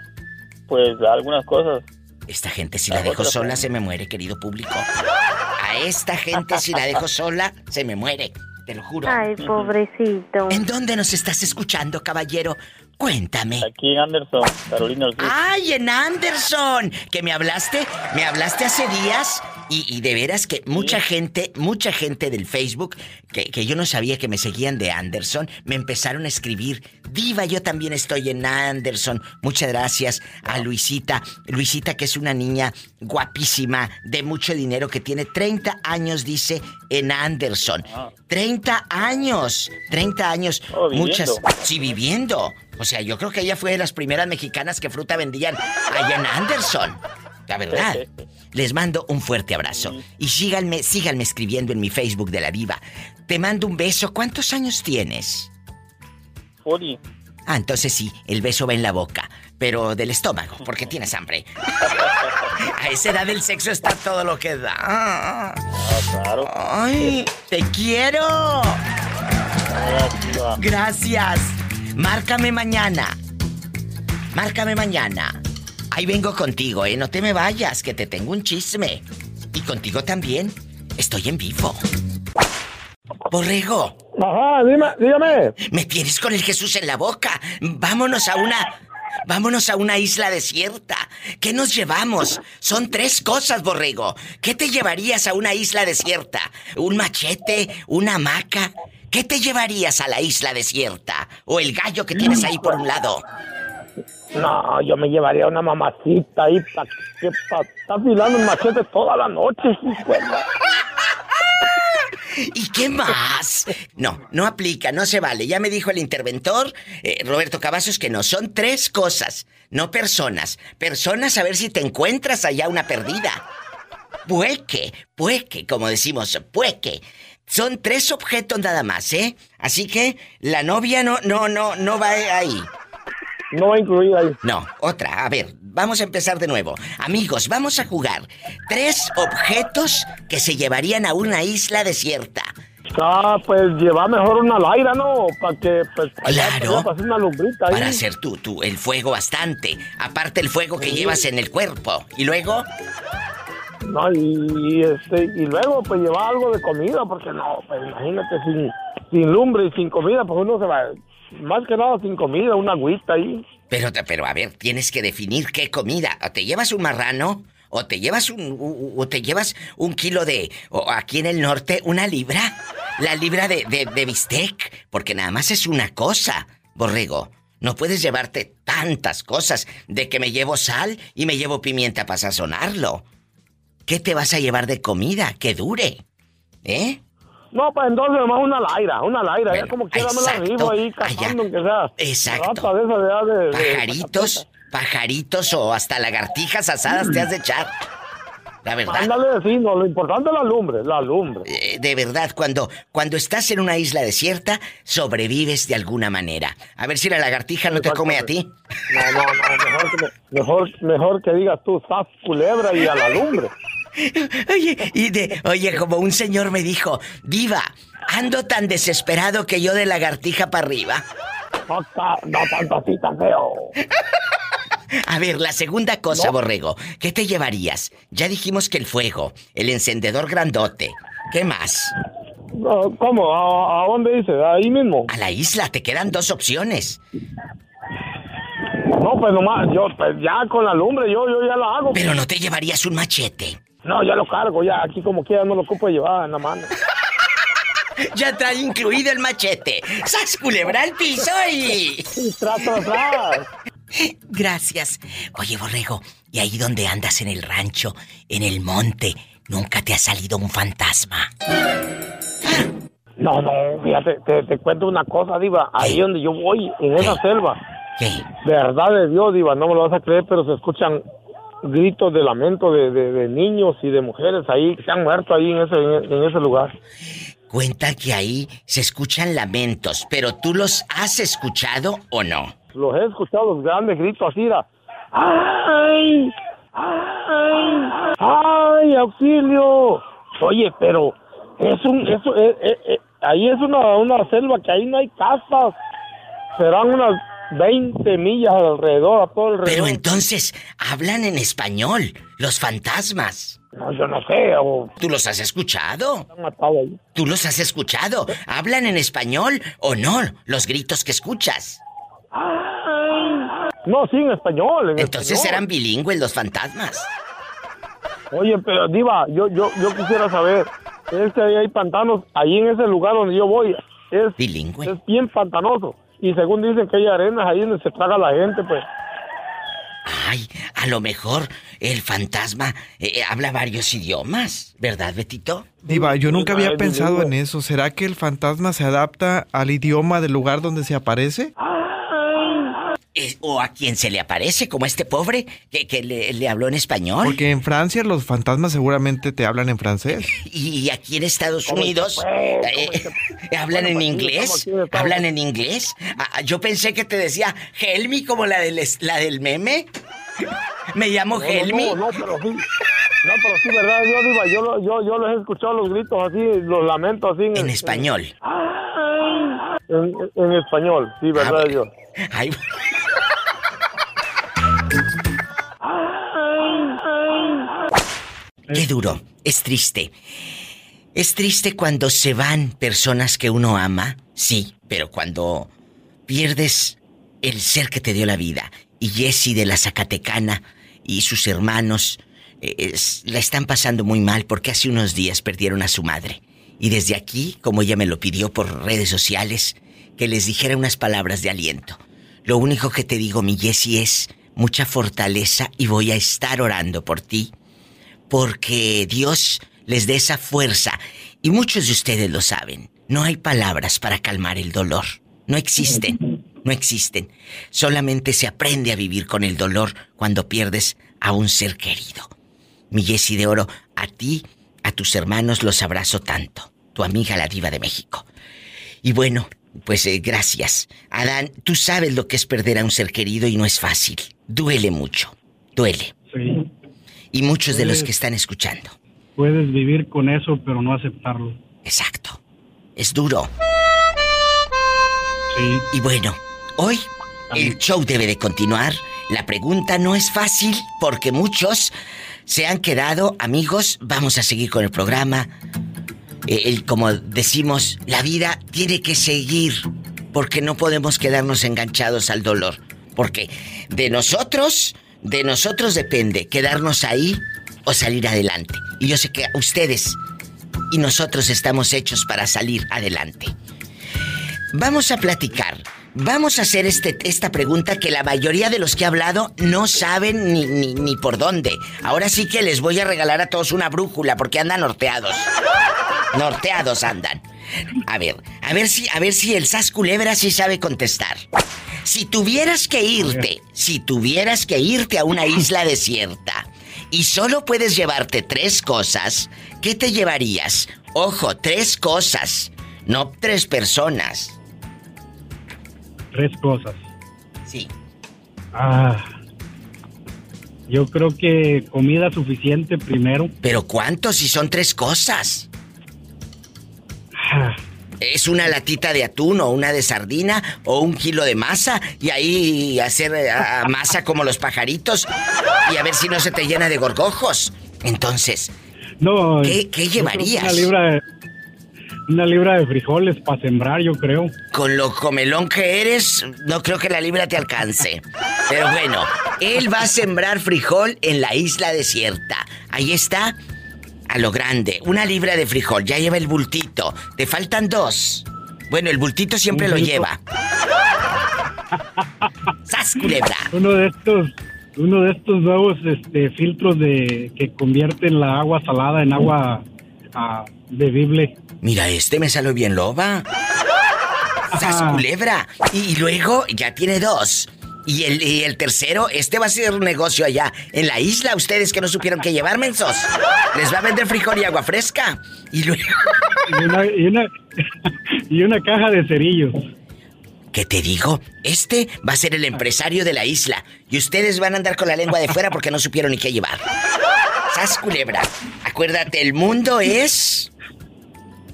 Pues algunas cosas. Esta gente si la dejo sola se me muere, querido público. A esta gente si la dejo sola se me muere, te lo juro. Ay, pobrecito. ¿En dónde nos estás escuchando, caballero? Cuéntame. Aquí en Anderson, Carolina del Sur. ¡Ay, en Anderson! Que me hablaste, me hablaste hace días y, y de veras que mucha gente, mucha gente del Facebook, que, que yo no sabía que me seguían de Anderson, me empezaron a escribir, Diva, yo también estoy en Anderson. Muchas gracias a Luisita. Luisita, que es una niña guapísima, de mucho dinero, que tiene 30 años, dice, en Anderson. 30 años, 30 años. Oh, muchas, sí, viviendo. O sea, yo creo que ella fue de las primeras mexicanas que fruta vendían allá en Anderson. La verdad. Les mando un fuerte abrazo. Y síganme, síganme escribiendo en mi Facebook de la diva. Te mando un beso. ¿Cuántos años tienes? Ah, entonces sí, el beso va en la boca, pero del estómago, porque tienes hambre. A esa edad del sexo está todo lo que da. Ah, claro. ¡Ay! ¡Te quiero! Gracias. Márcame mañana. Márcame mañana. Ahí vengo contigo, ¿eh? No te me vayas, que te tengo un chisme. Y contigo también. Estoy en vivo. Borrego, Ajá, dime, dígame. me tienes con el Jesús en la boca. Vámonos a una. Vámonos a una isla desierta. ¿Qué nos llevamos? Son tres cosas, Borrego. ¿Qué te llevarías a una isla desierta? ¿Un machete? ¿Una hamaca? ¿Qué te llevarías a la isla desierta? ¿O el gallo que tienes ahí por un lado? No, yo me llevaría una mamacita ahí para que pa, está afilando el machete toda la noche, hijo ¿Y qué más? No, no aplica, no se vale. Ya me dijo el interventor, eh, Roberto Cavazos, que no. Son tres cosas, no personas. Personas, a ver si te encuentras allá una perdida. Pueque, pueque, como decimos, pueque. Son tres objetos nada más, ¿eh? Así que la novia no, no, no, no va ahí. No va incluida ahí. No, otra. A ver, vamos a empezar de nuevo. Amigos, vamos a jugar. Tres objetos que se llevarían a una isla desierta. Ah, pues llevar mejor una laira, ¿no? Para que, pues, Claro. para hacer una lumbrita ahí. Para hacer tú, tú, el fuego bastante. Aparte el fuego que llevas en el cuerpo. Y luego, No, y, y, este, y luego, pues llevar algo de comida, porque no, pues imagínate, sin, sin lumbre y sin comida, pues uno se va, más que nada sin comida, una agüita ahí. Pero, pero a ver, tienes que definir qué comida. ¿O te llevas un marrano? o te llevas un, o, te llevas un kilo de, o aquí en el norte, una libra, la libra de, de, de bistec, porque nada más es una cosa, borrego. No puedes llevarte tantas cosas de que me llevo sal y me llevo pimienta para sazonarlo. ¿Qué te vas a llevar de comida que dure? ¿Eh? No, pues entonces nomás una laira, una laira, ya como quiera me la ribo ahí cazando, aunque sea. Exacto. Rata de Pajaritos, pajaritos o hasta lagartijas asadas te has de echar. La verdad. Ándale, sí, no, lo importante es la lumbre, la lumbre. Eh, de verdad, cuando, cuando estás en una isla desierta, sobrevives de alguna manera. A ver si la lagartija no te come a ti. No, no, no, mejor que, me- mejor, mejor que digas tú, sas culebra y a la lumbre. Oye, y de, oye, como un señor me dijo, Diva, ando tan desesperado que yo de lagartija para arriba. No, ta- no tanto así tan feo. A ver, la segunda cosa, borrego, ¿qué te llevarías? Ya dijimos que el fuego, el encendedor grandote. ¿Qué más? ¿Cómo? ¿A, a dónde dice? ¿Ahí mismo? A la isla te quedan dos opciones. No, pues nomás, yo pues ya con la lumbre, yo, yo ya la hago. Pero no te llevarías un machete. No, ya lo cargo, ya aquí como quiera no lo ocupo llevar en la mano. Ya trae incluido el machete. ¡Sas culebra al piso y... Gracias. Oye, Borrego, ¿y ahí donde andas en el rancho, en el monte, nunca te ha salido un fantasma? No, no, fíjate, te, te cuento una cosa, Diva. Ahí donde yo voy, en esa selva. Verdad de Dios, Diva, no me lo vas a creer, pero se escuchan gritos de lamento de, de- de niños y de mujeres ahí que se han muerto ahí en ese, en ese lugar. Cuenta que ahí se escuchan lamentos, pero ¿tú los has escuchado o no? Los he escuchado, los grandes gritos así, da. ¡Ay! ¡Ay! ¡Ay, auxilio! Oye, pero es un, eso, eh, eh, eh, ahí es una, una selva que ahí no hay casas. Serán unas 20 millas alrededor, a todo alrededor. Pero entonces, hablan en español, los fantasmas. No, yo no sé, o... ¿Tú los has escuchado? Ahí. ¿Tú los has escuchado? ¿Hablan en español o no? Los gritos que escuchas. No, sí, en español. en Entonces español. eran bilingües los fantasmas. Oye, pero Diva, yo, yo, yo quisiera saber, es que ahí hay pantanos, ahí en ese lugar donde yo voy, es, Bilingüe. es bien pantanoso. Y según dicen que hay arenas ahí donde se traga la gente, pues. Ay, a lo mejor el fantasma eh, eh, habla varios idiomas, ¿verdad, Betito? Diva, yo nunca había Ay, pensado en eso. ¿Será que el fantasma se adapta al idioma del lugar donde se aparece? O a quien se le aparece, como este pobre que, que le, le habló en español. Porque en Francia los fantasmas seguramente te hablan en francés. Y aquí en Estados ¿Cómo se Unidos eh, hablan en pues, inglés. estamos aquí en Estados Hablan en inglés. Ah, yo pensé que te decía Helmi como la del, la del meme. Me llamo No, no, Helmi. No, no, pero sí. No, pero sí, ¿verdad? Yo, Diva, yo, lo- yo, yo les he escuchado los gritos así, los lamentos así. En español. En, en español, sí, ¿verdad, Dios? Ay, Qué duro, es triste. Es triste cuando se van personas que uno ama, sí, pero cuando pierdes el ser que te dio la vida. Y Jesse de la Zacatecana y sus hermanos eh, es- la están pasando muy mal porque hace unos días perdieron a su madre. Y desde aquí, como ella me lo pidió por redes sociales, que les dijera unas palabras de aliento. Lo único que te digo, mi Jessie, es mucha fortaleza y voy a estar orando por ti porque Dios les dé esa fuerza. Y muchos de ustedes lo saben. No hay palabras para calmar el dolor. No existen. No existen. Solamente se aprende a vivir con el dolor cuando pierdes a un ser querido. Mi Jessie de Oro, a ti, a tus hermanos los abrazo tanto. Tu amiga la diva de México. Y bueno, pues eh, gracias. Adán, tú sabes lo que es perder a un ser querido y no es fácil. Duele mucho. Duele. Sí. Y muchos de los que están escuchando. Puedes vivir con eso, pero no aceptarlo. Exacto. Es duro. Sí. Y bueno, hoy el show debe de continuar. La pregunta no es fácil porque muchos se han quedado amigos. Vamos a seguir con el programa. Eh, el- como decimos, la vida tiene que seguir porque no podemos quedarnos enganchados al dolor. Porque de nosotros, de nosotros depende quedarnos ahí o salir adelante. Y yo sé que ustedes y nosotros estamos hechos para salir adelante. Vamos a platicar. Vamos a hacer este, esta pregunta que la mayoría de los que he hablado no saben ni, ni, ni por dónde. Ahora sí que les voy a regalar a todos una brújula porque andan norteados. Norteados andan. A ver, a ver si, a ver si el Sas Culebra sí sabe contestar. Si tuvieras que irte, si tuvieras que irte a una isla desierta y solo puedes llevarte tres cosas, ¿qué te llevarías? Ojo, tres cosas, no tres personas. Tres cosas. Sí. Ah. Yo creo que comida suficiente primero. ¿Pero cuánto si son tres cosas? Ah, Es una latita de atún o una de sardina o un kilo de masa y ahí hacer eh, a- a masa como los pajaritos y a ver si no se te llena de gorgojos. Entonces, No. ¿Qué- qué creo que llevarías? Una libra de, una libra de frijoles para sembrar, yo creo. con lo comelón que eres, no creo que la libra te alcance. Pero bueno, él va a sembrar frijol en la isla desierta. Ahí está, a lo grande, una libra de frijol, ya lleva el bultito. Te faltan dos. Bueno, el bultito siempre lo lleva. ¡Sas, culebra! Uno de estos, uno de estos nuevos este, filtros de que convierten la agua salada en agua ah, bebible. Mira, este me salió bien loba. ¡Sas, culebra! Y luego ya tiene dos. Y el, y el tercero, este va a ser un negocio allá en la isla. Ustedes que no supieron qué llevar, mensos. Les va a vender frijol y agua fresca. Y luego. Y una, y una, y una caja de cerillos. ¿Qué te digo? Este va a ser el empresario de la isla. Y ustedes van a andar con la lengua de fuera porque no supieron ni qué llevar. ¡Sas, culebra! Acuérdate, el mundo es.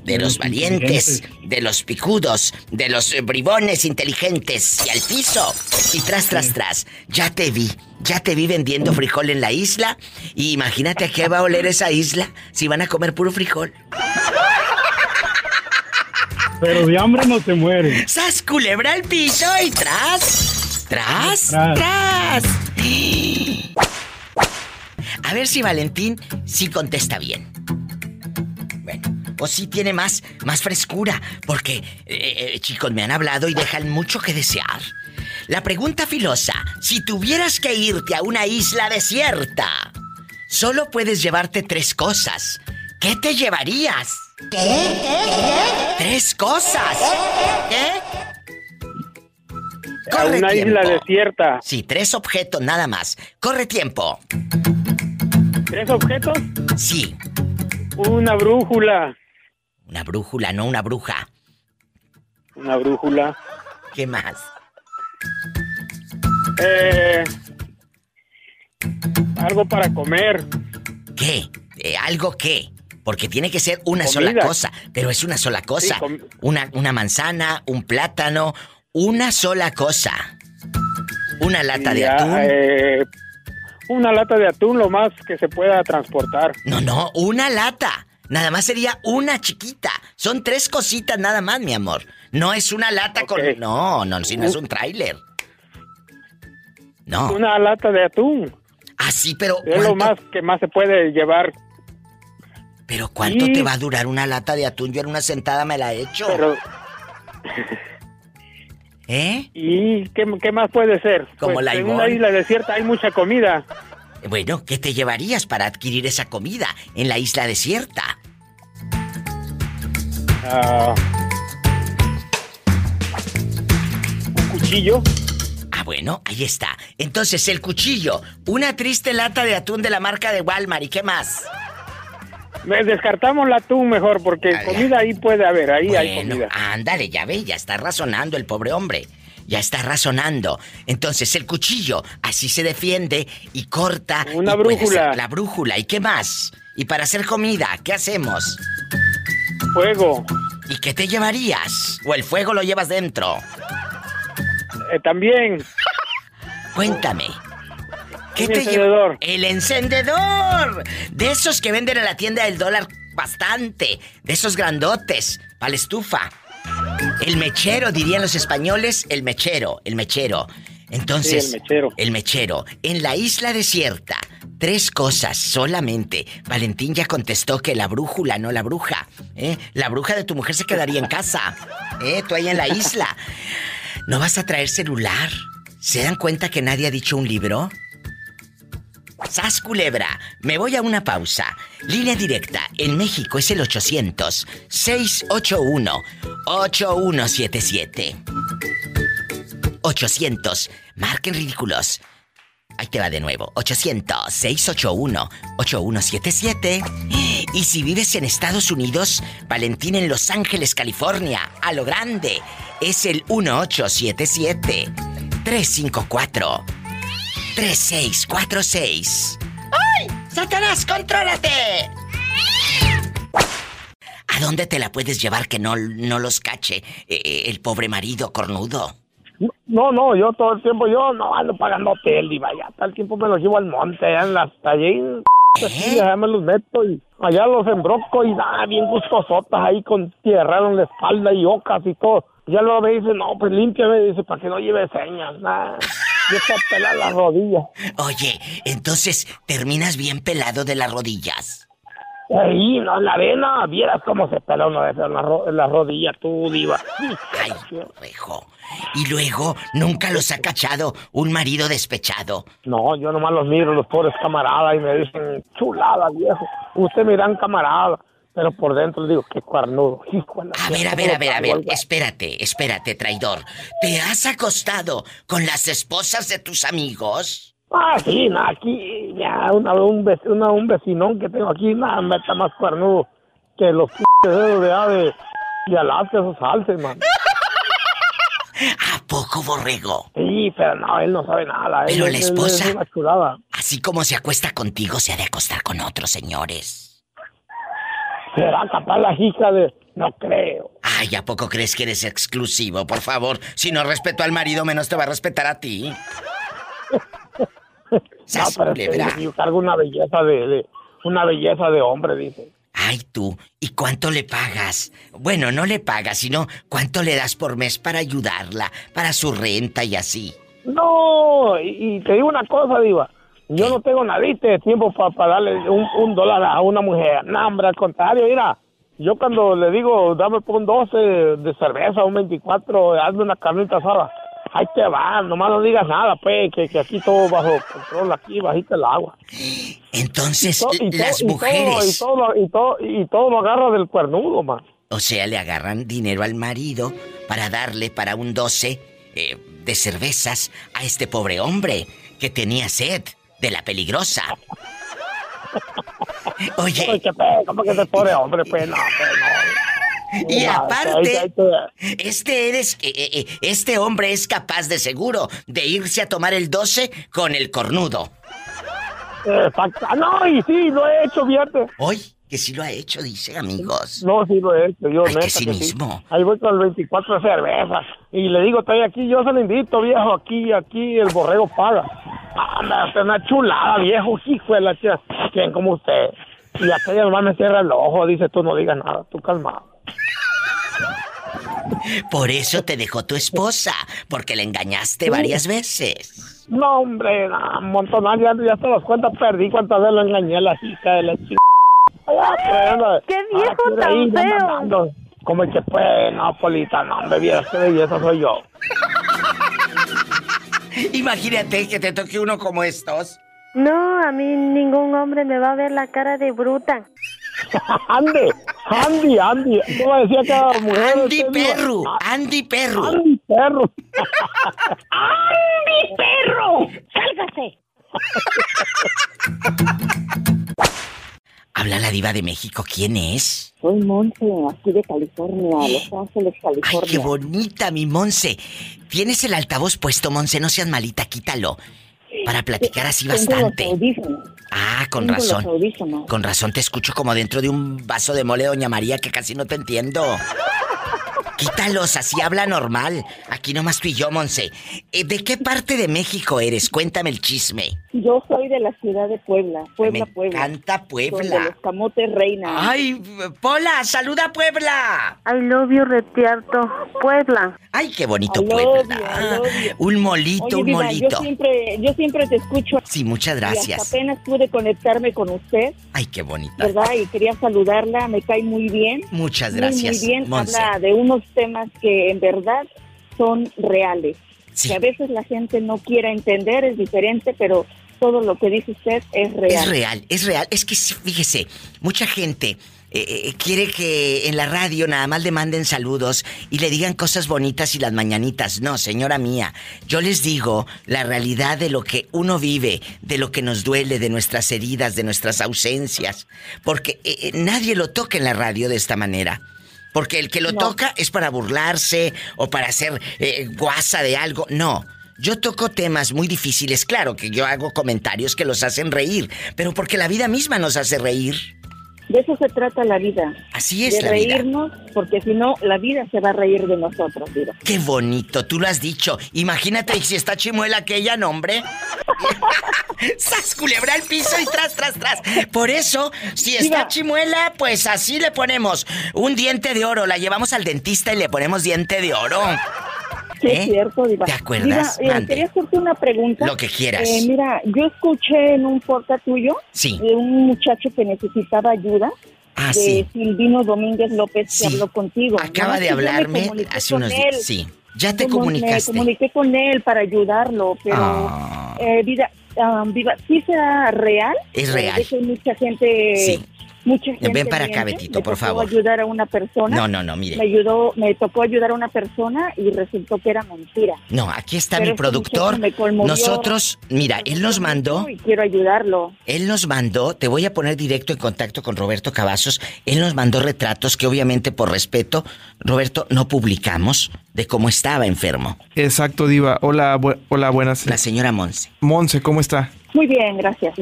De los valientes, de los picudos, de los bribones inteligentes y al piso. Y tras, tras, tras. Ya te vi, ya te vi vendiendo frijol en la isla. Y imagínate a qué va a oler esa isla si van a comer puro frijol. Pero de hambre no se muere. ¡Sas, culebra al piso y tras! ¡Tras! Tras. ¡Tras! A ver si Valentín sí contesta bien. Bueno, o si tiene más, más frescura, porque, eh, eh, chicos, me han hablado y dejan mucho que desear. La pregunta filosa, si tuvieras que irte a una isla desierta, solo puedes llevarte tres cosas. ¿Qué te llevarías? ¿Qué? Tres cosas. ¿Qué? A una isla desierta. Sí, tres objetos nada más. Corre tiempo. ¿Tres objetos? Sí. Una brújula. Una brújula, no una bruja. Una brújula. ¿Qué más? Eh, algo para comer. ¿Qué? Eh, ¿Algo qué? Porque tiene que ser una Comida. sola cosa. Pero es una sola cosa. Sí, com- una, una manzana, un plátano, una sola cosa. Una lata de atún. eh, una lata de atún, lo más que se pueda transportar. No, no, una lata. Nada más sería una chiquita. Son tres cositas nada más, mi amor. No es una lata con. No, no, si no es un tráiler. No. Una lata de atún. Ah, sí, pero. Es lo ¿cuánto- más que más se puede llevar. Pero ¿cuánto te va a durar una lata de atún? Yo en una sentada me la he hecho. Pero, ¿Eh? ¿Y qué, qué más puede ser? Como Pues, la En una isla desierta hay mucha comida. Bueno, ¿qué te llevarías para adquirir esa comida en la isla desierta? Ah, un cuchillo. Ah, bueno, ahí está. Entonces, el cuchillo, una triste lata de atún de la marca de Walmart, ¿y qué más? Descartamos atún mejor porque comida ahí puede haber, ahí hay Bueno, comida. ándale, ya ve, ya está razonando el pobre hombre. Ya está razonando. Entonces, el cuchillo, así se defiende y corta. Una y brújula. La brújula, ¿y qué más? Y para hacer comida, ¿qué hacemos? Fuego. ¿Y qué te llevarías? ¿O el fuego lo llevas dentro? Eh, también. Cuéntame. ¿Qué Un te encendedor. ¡El encendedor! De esos que venden en la tienda del dólar bastante. De esos grandotes. Para la estufa. El mechero, dirían los españoles. El mechero, el mechero. Entonces, Sí, el mechero. el mechero. En la isla desierta, tres cosas solamente. Valentín ya contestó que la brújula, no la bruja. ¿eh? La bruja de tu mujer se quedaría en casa. ¿eh? Tú ahí en la isla. ¿No vas a traer celular? ¿Se dan cuenta que nadie ha dicho un libro? ¡Sas culebra! Me voy a una pausa. Línea directa en México es el 800-681-8177. 800. Marquen ridículos. Ahí te va de nuevo. 800-681-8177. Y si vives en Estados Unidos, Valentín en Los Ángeles, California, a lo grande, es el 1877-354-3646. ¡Ay! ¡Satanás, contrólate! ¿A dónde te la puedes llevar que no, no los cache eh, el pobre marido cornudo? No, no, yo todo el tiempo, yo no ando pagando hotel, y vaya, todo el tiempo me los llevo al monte, allá en las, allí, ¿Eh? allá me los meto y allá los embroco y da bien gustosotas ahí con tierra en la espalda y ocas y todo. Ya luego me dice, no, pues límpiame, dice, para que no lleve señas, nada. Yo te pelar las rodillas. Oye, entonces terminas bien pelado de las rodillas. Ahí, no, en la arena, vieras cómo se uno de esas en la, ro- en la rodilla, tú, diva. Ay, rejo. Y luego, nunca los ha cachado un marido despechado. No, yo nomás los miro, los pobres camaradas, y me dicen, chulada, viejo. Usted me dan camarada. Pero por dentro le digo, qué cuernudo. hijo A ver, a ver, a ver, a ver. Espérate, espérate, traidor. ¿Te has acostado con las esposas de tus amigos? Ah, sí, no, aquí, ya, una, un, vec- una- un vecinón que tengo aquí, nada, me está más cuernudo que los p dedos de, de, de Alaska, esos alces, man. ¿A poco, borrego? Sí, pero no, él no sabe nada. Pero él- la esposa- él es una. Así como se acuesta contigo, se ha de acostar con otros, señores. ¿Será capaz la hija de...? No creo. Ay, ¿a poco crees que eres exclusivo? Por favor, si no respeto al marido, menos te va a respetar a ti. No, pero es que yo cargo una belleza de, de- una belleza de hombre, dice. Ay, tú, ¿y cuánto le pagas? Bueno, no le pagas, sino cuánto le das por mes para ayudarla, para su renta y así. No, y, y te digo una cosa, Diva. Yo no tengo nadita de tiempo para darle un, un dólar a una mujer. No, hombre, al contrario, mira. Yo cuando le digo, dame por un 12 de cerveza, un 24, hazme una carnita asada. Ahí te va, nomás no digas nada, pues, que, que aquí todo bajo control, aquí bajita el agua. Entonces, Y to- y to- las mujeres, y, todo, y, todo, y todo lo agarra del cuernudo, man. o sea, le agarran dinero al marido para darle para un 12 eh, de cervezas a este pobre hombre que tenía sed de la peligrosa. Oye. Ay, qué pe- ¿Cómo que te pobre hombre? Pues no, pues no. Y Mira, aparte, ahí- ahí te- este eres, eh, eh, eh, este hombre es capaz de seguro de irse a tomar el 12 con el cornudo. Exacto. Ah, No, y sí, lo he hecho, fíjate. Hoy, que sí lo ha hecho, dice amigos. No, sí lo he hecho, yo Ay, neta que sí. cinismo. Ahí voy con el 24 de cerveza. Y le digo, estoy aquí, yo se lo invito, viejo, aquí, aquí, el borrego paga. Ah, me hace una chulada, viejo, hijo de la chica. ¿Quién como usted? Y aquella nomás me cierra el ojo, dice, tú no digas nada, tú calmado. Por eso te dejó tu esposa, porque la engañaste varias veces. No, hombre, no, un montón, ya, ya se las cuentas, perdí cuántas veces lo engañé a la hija de la chica. ¡Qué viejo tan feo! Como que pues, no, Polita, no, hombre, vieras qué belleza soy yo. Imagínate que te toque uno como estos. No, a mí ningún hombre me va a ver la cara de bruta. Andy, Andy, Andy. ¿Cómo decía cada mujer? Andy Perru, Andy Perru. Andy Perro. ¡Andy, perro! ¡Sálgase! Habla la diva de México, ¿quién es? Soy Monse, aquí de California, Los Ángeles, Ay, California. qué bonita, mi Monse. Tienes el altavoz puesto, Monse, no seas malita, quítalo. Para platicar así bastante. Ah, con razón. Con razón te escucho como dentro de un vaso de mole, doña María, que casi no te entiendo. Quítalos, así habla normal. Aquí nomás tú y yo, Monse. Eh, ¿De qué parte de México eres? Cuéntame el chisme. Yo soy de la ciudad de Puebla, Puebla, Me Puebla. encanta Puebla. Donde los camotes reinan. Ay, Pola, saluda a Puebla. I love you, Retiarto. Puebla. Ay, qué bonito I love Puebla. you, I love you. Un molito, Oye, un Diva, molito. Yo siempre, yo siempre te escucho. Sí, muchas Y hasta gracias. apenas pude conectarme con usted, Ay, qué bonita. ¿verdad? Y quería saludarla, me cae muy bien. Muchas Muy, gracias, Muy, bien, Monse. habla de unos temas que en verdad son reales. Sí. Que a veces la gente no quiera entender, es diferente, pero todo lo que dice usted es real. Es real, es real. Es que fíjese, mucha gente eh, eh, quiere que en la radio nada más le manden saludos y le digan cosas bonitas y las mañanitas. No, señora mía, yo les digo la realidad de lo que uno vive, de lo que nos duele, de nuestras heridas, de nuestras ausencias. Porque eh, nadie lo toca en la radio de esta manera. Porque el que lo No. toca es para burlarse o para hacer eh, guasa de algo. No. Yo toco temas muy difíciles. Claro que yo hago comentarios que los hacen reír, pero porque la vida misma nos hace reír. De eso se trata la vida. Así es de la vida. reírnos, porque si no, la vida se va a reír de nosotros, Diva. Qué bonito, tú lo has dicho. Imagínate si está chimuela aquella, no, hombre. ¡Sas, culebra al piso y tras, tras, tras! Por eso, si está chimuela, pues así le ponemos un diente de oro. La llevamos al dentista y le ponemos diente de oro. Sí, ¿Eh? es cierto, Diva. ¿Te acuerdas? Diva, eh, quería hacerte una pregunta. Lo que quieras. Eh, mira, yo escuché en un podcast tuyo Sí. de un muchacho que necesitaba ayuda. Ah, de sí. Silvino Domínguez López Sí. que habló contigo. Acaba ¿no? de hablarme hace unos días. Sí. Ya te Como- comunicaste. Me comuniqué con él para ayudarlo, pero Ah. eh, vida, viva, ¿sí será real? Es Eh, real. de que hay mucha gente, Sí. Mucha gente Ven para acá. Betito, Me por tocó favor. ayudar a una persona. No, no, no, Me mire. ayudó, me tocó ayudar a una persona y resultó que era mentira. No, aquí está Pero mi productor. me. Nosotros, mira, él nos mandó. Y quiero ayudarlo. Él nos mandó, te voy a poner directo en contacto con Roberto Cavazos. Él nos mandó retratos que obviamente por respeto, Roberto, no publicamos de cómo estaba enfermo. Exacto, Diva. Hola, bu- hola, buenas. La señora Monse. Monse, ¿cómo está? Muy bien, gracias.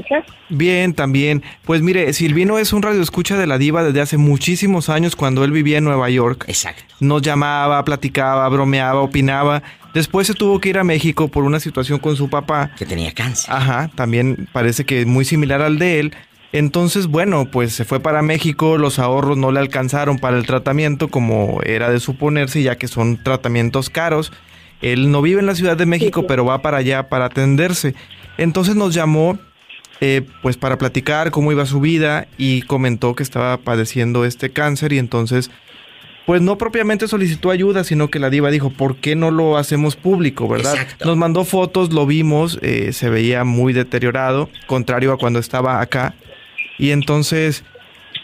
Bien, también. Pues mire, Silvino es un radioescucha de la diva desde hace muchísimos años cuando él vivía en Nueva York. Exacto. Nos llamaba, platicaba, bromeaba, opinaba. Después se tuvo que ir a México por una situación con su papá. Que tenía cáncer. Ajá, también parece que muy similar al de él. Entonces, bueno, pues se fue para México, los ahorros no le alcanzaron para el tratamiento como era de suponerse, ya que son tratamientos caros. Él no vive en la Ciudad de México, pero va para allá para atenderse. Entonces nos llamó, eh, pues para platicar cómo iba su vida y comentó que estaba padeciendo este cáncer y entonces, pues no propiamente solicitó ayuda, sino que la diva dijo, ¿por qué no lo hacemos público, verdad? Exacto. Nos mandó fotos, lo vimos, eh, se veía muy deteriorado, contrario a cuando estaba acá. Y entonces,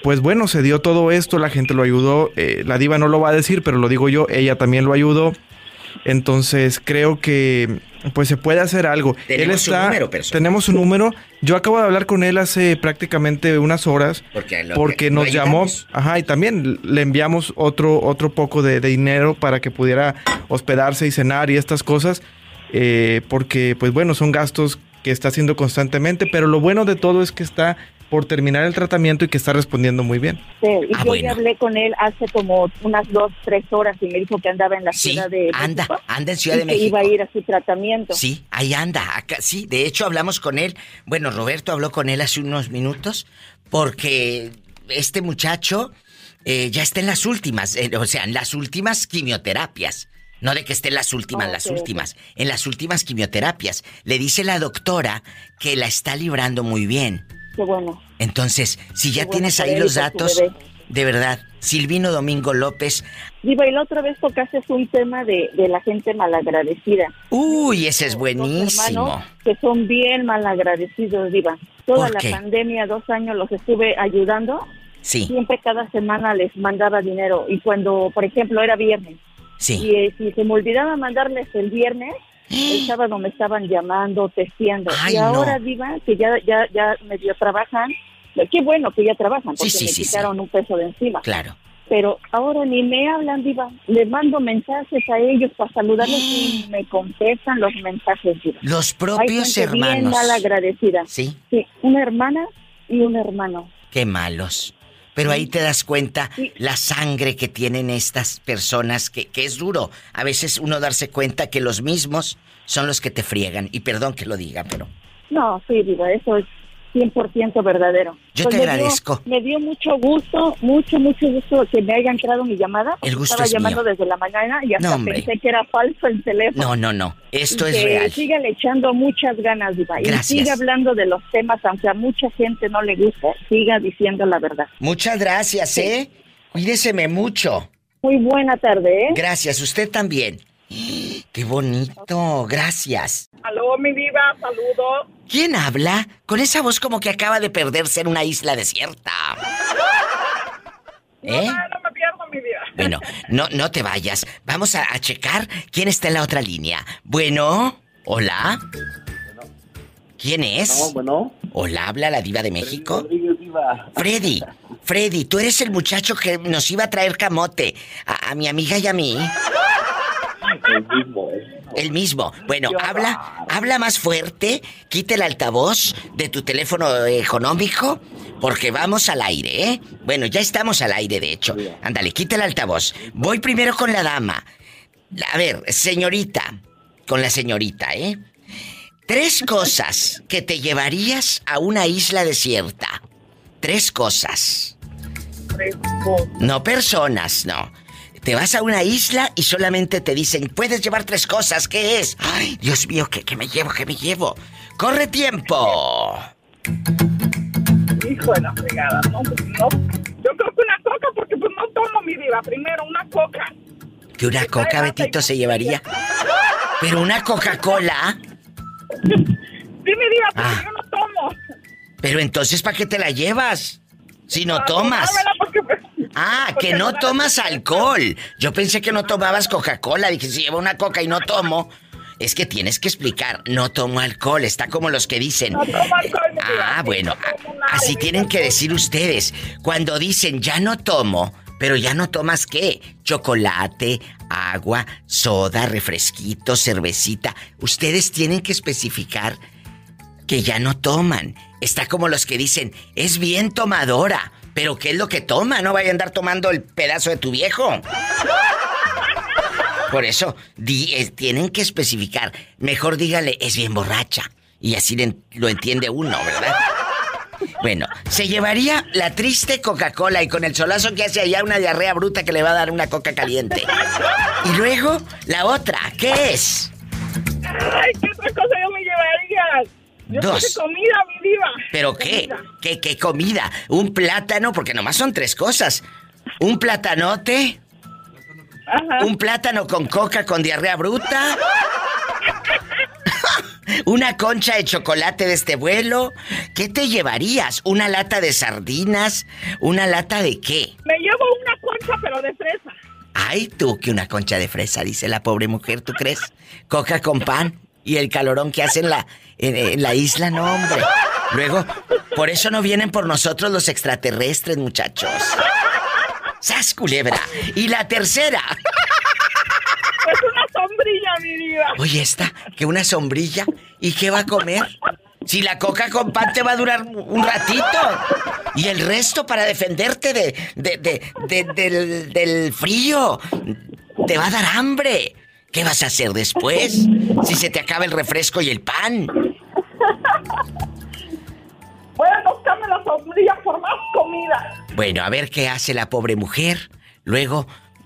pues bueno, se dio todo esto, la gente lo ayudó, eh, la diva no lo va a decir, pero lo digo yo, ella también lo ayudó. Entonces creo que pues se puede hacer algo. Tenemos su número, persona. tenemos su número. Yo acabo de hablar con él hace prácticamente unas horas Porque, nos llamó, ajá, y también le enviamos otro otro poco de, de dinero para que pudiera hospedarse y cenar y estas cosas, eh, porque pues bueno son gastos que está haciendo constantemente, pero lo bueno de todo es que está por terminar el tratamiento y que está respondiendo muy bien. Sí, y Ah, yo bueno. ya hablé con él hace como unas dos, tres horas y me dijo que andaba en la Sí, ciudad de anda, México anda en Ciudad y de que México. iba a ir a su tratamiento. Sí, ahí anda, acá, sí, de hecho hablamos con él. Bueno, Roberto habló con él hace unos minutos porque este muchacho eh, ya está en las últimas, eh, o sea, en las últimas quimioterapias. No de que esté en las últimas, Ah, las últimas, en las últimas quimioterapias. Le dice la doctora que la está librando muy bien. Qué bueno. Entonces, si ya bueno tienes ahí los datos, de verdad, Silvino Domingo López, Diva, y la otra vez tocaste un tema de, de la gente malagradecida. uy, ese es buenísimo. que son bien malagradecidos, Diva. Toda ¿Por la qué? pandemia, dos años, los estuve ayudando. Sí, Siempre cada semana les mandaba dinero. Y cuando, por ejemplo, era viernes, sí. y eh, si se me olvidaba mandarles el viernes, el sábado me estaban llamando, testeando. Ay, y ahora, no. Diva, que ya, ya, ya medio trabajan, qué bueno que ya trabajan, porque Sí, sí, me sí, quitaron un peso de encima. Claro. Pero ahora ni me hablan, Diva. Les mando mensajes a ellos para saludarlos y me contestan los mensajes, Diva. Los Hay propios bien hermanos. mal agradecida. Sí, Sí, una hermana y un hermano. qué malos. Pero ahí te das cuenta la sangre que tienen estas personas, que, que es duro. A veces uno darse cuenta que los mismos son los que te friegan. Y perdón que lo diga, pero... No, sí, diva, eso es 100% verdadero. Yo te me dio- agradezco. me dio mucho gusto, mucho, mucho gusto que me haya entrado mi llamada. El gusto Estaba es llamando mío. desde la mañana y hasta No, pensé que era falso el teléfono. No, no, no. Esto Y es que real. siga le echando muchas ganas, Diva. Y Gracias. siga hablando de los temas, aunque a mucha gente no le guste, siga diciendo la verdad. Muchas gracias, ¿eh? Cuídeseme mucho. Muy buena tarde, ¿eh? Gracias, usted también. Qué bonito, gracias. Aló, mi diva, saludos. ¿Quién habla? Con esa voz como que acaba de perderse en una isla desierta. ¿Eh? No, no me pierdo, mi diva. Bueno, no, no te vayas. Vamos a, a checar quién está en la otra línea. Bueno, hola. ¿Quién es? bueno. Hola, habla la diva de México. Diva. Freddy, Freddy, tú eres el muchacho que nos iba a traer camote a, a mi amiga y a mí. El mismo, ¿eh? El mismo. Bueno, habla, habla más fuerte, quita el altavoz de tu teléfono económico, porque vamos al aire, ¿eh? Bueno, ya estamos al aire, de hecho. Ándale, quita el altavoz. Voy primero con la dama. A ver, señorita, con la señorita, ¿eh? Tres cosas que te llevarías a una isla desierta. Tres cosas. No personas, no. Te vas a una isla y solamente te dicen, puedes llevar tres cosas, ¿qué es? Ay, Dios mío, ¿qué, qué me llevo, qué me llevo? ¡Corre tiempo! Hijo de la fregada, no, pues, no. Yo creo que una coca, porque pues no tomo mi diva. Primero, una coca. Que una coca, Betito, se llevaría. Pero una Coca-Cola. Sí, mi diva, porque Ah. yo no tomo. Pero entonces, ¿para qué te la llevas? Si no Ah, tomas. tómamela porque, pues, Ah, que no tomas alcohol. Yo pensé que no tomabas Coca-Cola. Dije, si llevo una coca y no tomo. Es que tienes que explicar, no tomo alcohol. Está como los que dicen. No tomo alcohol. Ah, bueno, así tienen que decir ustedes. Cuando dicen ya no tomo, pero ya no tomas qué? Chocolate, agua, soda, refresquito, cervecita. Ustedes tienen que especificar que ya no toman. Está como los que dicen, es bien tomadora. Pero ¿qué es lo que toma? No vaya a andar tomando el pedazo de tu viejo. Por eso, tienen que especificar. Mejor dígale, es bien borracha. Y así le- lo entiende uno, ¿verdad? Bueno, se llevaría la triste Coca-Cola y con el solazo que hace allá una diarrea bruta que le va a dar una coca caliente. Y luego, la otra, ¿qué es? Ay, ¿qué otra cosa yo me llevaría? Dos. que comida, mi diva. ¿Pero qué? ¿Qué, qué comida? ¿Un plátano? Porque nomás son tres cosas. ¿Un platanote? ¿Un plátano con coca con diarrea bruta? ¿Una concha de chocolate de este vuelo? ¿Qué te llevarías? ¿Una lata de sardinas? ¿Una lata de qué? Me llevo una concha, pero de fresa. Ay, tú que una concha de fresa, dice la pobre mujer, ¿tú crees? Coca con pan y el calorón que hace en la, en, en la isla, no, hombre. Luego, por eso no vienen por nosotros los extraterrestres, muchachos. ¡Sas, culebra! Y la tercera. Es una sombrilla, mi diva. Oye, esta, que una sombrilla. ¿Y qué va a comer? Si la coca con pan te va a durar un ratito. Y el resto para defenderte de, de- de- de- del, del frío. Te va a dar hambre. ¿Qué vas a hacer después? Si se te acaba el refresco y el pan. Bueno, cambia la sombrilla por más comida. Bueno, a ver qué hace la pobre mujer. Luego,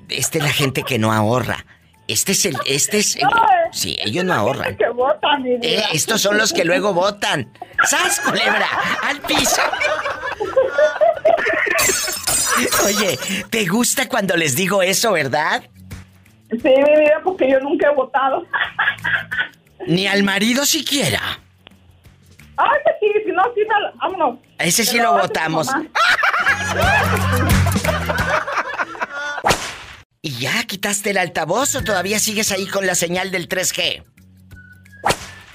esta es la gente que no ahorra. Este es el, este es el- sí, ellos no ahorran. Que vota, mi Eh, estos son los que luego votan. ¡Sas, culebra! ¡Al piso! Oye, ¿te gusta cuando les digo eso, verdad? Sí, mi vida, porque yo nunca he votado. Ni al marido siquiera. Ay, que sí, si no, sí, vámonos. Ese sí Pero lo votamos. ¿Y ya quitaste el altavoz o todavía sigues ahí con la señal del 3G?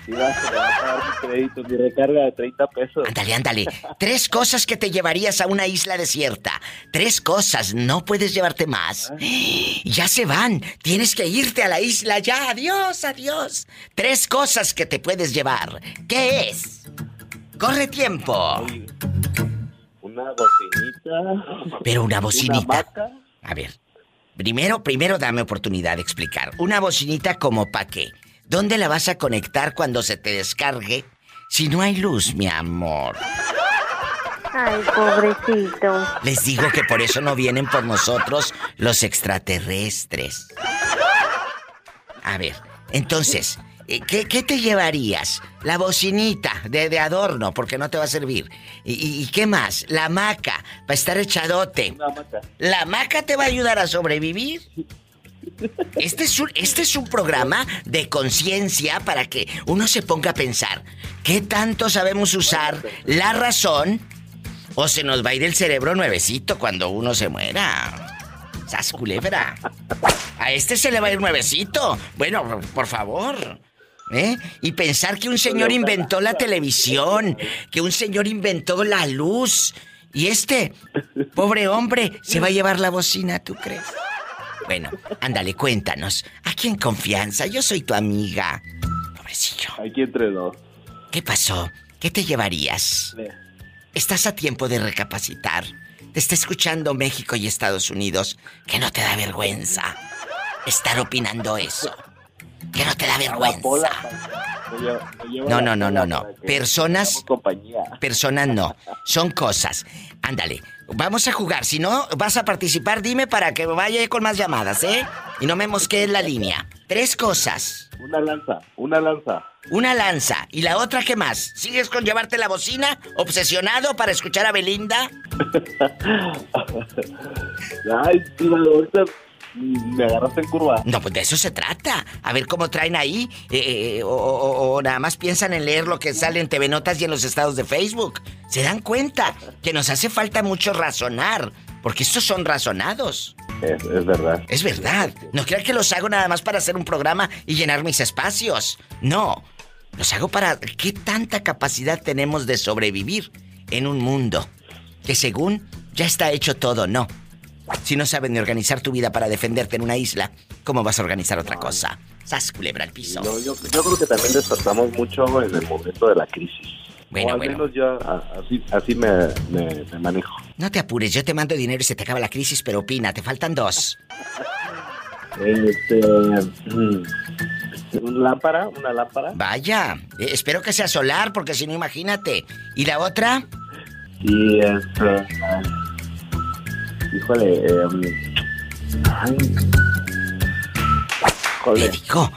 Diva, se le va a pagar mi crédito, mi recarga de 30 pesos. Ándale, ándale. Tres cosas que te llevarías a una isla desierta. Tres cosas, no puedes llevarte más. Ya se van. Tienes que irte a la isla ya. Adiós, adiós. Tres cosas que te puedes llevar. ¿Qué es? Corre tiempo. Una bocinita. Pero una bocinita. A ver, primero, primero dame oportunidad de explicar. Una bocinita como pa' qué. ¿Dónde la vas a conectar cuando se te descargue? Si no hay luz, mi amor. Ay, pobrecito. Les digo que por eso no vienen por nosotros los extraterrestres. A ver, entonces, eh, ¿qué, qué te llevarías? La bocinita de, de adorno, porque no te va a servir. ¿Y, qué más? La hamaca, para estar echadote. ¿La hamaca te va a ayudar a sobrevivir? Este es un, este es un programa de conciencia para que uno se ponga a pensar, ¿qué tanto sabemos usar la razón o se nos va a ir el cerebro nuevecito cuando uno se muera? ¡Sas culebra! A este se le va a ir nuevecito. Bueno, por favor. ¿Eh? Y pensar que un señor inventó la televisión, que un señor inventó la luz. Y este, pobre hombre, se va a llevar la bocina, ¿tú crees? Bueno, ándale, cuéntanos. Aquí en confianza, yo soy tu amiga. Pobrecillo. Aquí entre dos. ¿Qué pasó? ¿Qué te llevarías? Estás a tiempo de recapacitar. Te está escuchando México y Estados Unidos. Que no te da vergüenza estar opinando eso. Que no te da vergüenza. No, no, no, no, no. Personas. Personas no. Son cosas. Ándale. Vamos a jugar. Si no vas a participar, dime para que vaya con más llamadas, ¿eh? Y no me mosquees la línea. Tres cosas. Una lanza, una lanza. Una lanza. ¿Y la otra qué más? ¿Sigues con llevarte la bocina? ¿Obsesionado para escuchar a Belinda? Ay, ahorita me agarraste en curva. No, pues de eso se trata. A ver cómo traen ahí. eh, eh, o, o- o nada más piensan en leer lo que sale en TV Notas y en los estados de Facebook. Se dan cuenta que nos hace falta mucho razonar. Porque estos son razonados. Es, es verdad. Es verdad. No crean que los hago nada más para hacer un programa y llenar mis espacios. No. Los hago para... ¿Qué tanta capacidad tenemos de sobrevivir en un mundo que según ya está hecho todo? No. Si no sabes ni organizar tu vida para defenderte en una isla, ¿cómo vas a organizar otra cosa? Sas culebra al piso. Yo, yo, yo creo que también despertamos mucho en el momento de la crisis. Bueno, o al bueno. menos yo así, así me, me- me manejo. No te apures, yo te mando dinero y se te acaba la crisis, pero opina, te faltan dos. Este. mm, ¿Una lámpara? ¿Una lámpara? Vaya, eh, espero que sea solar, porque si no, imagínate. ¿Y la otra? Y este. Híjole, eh, ay, Te digo.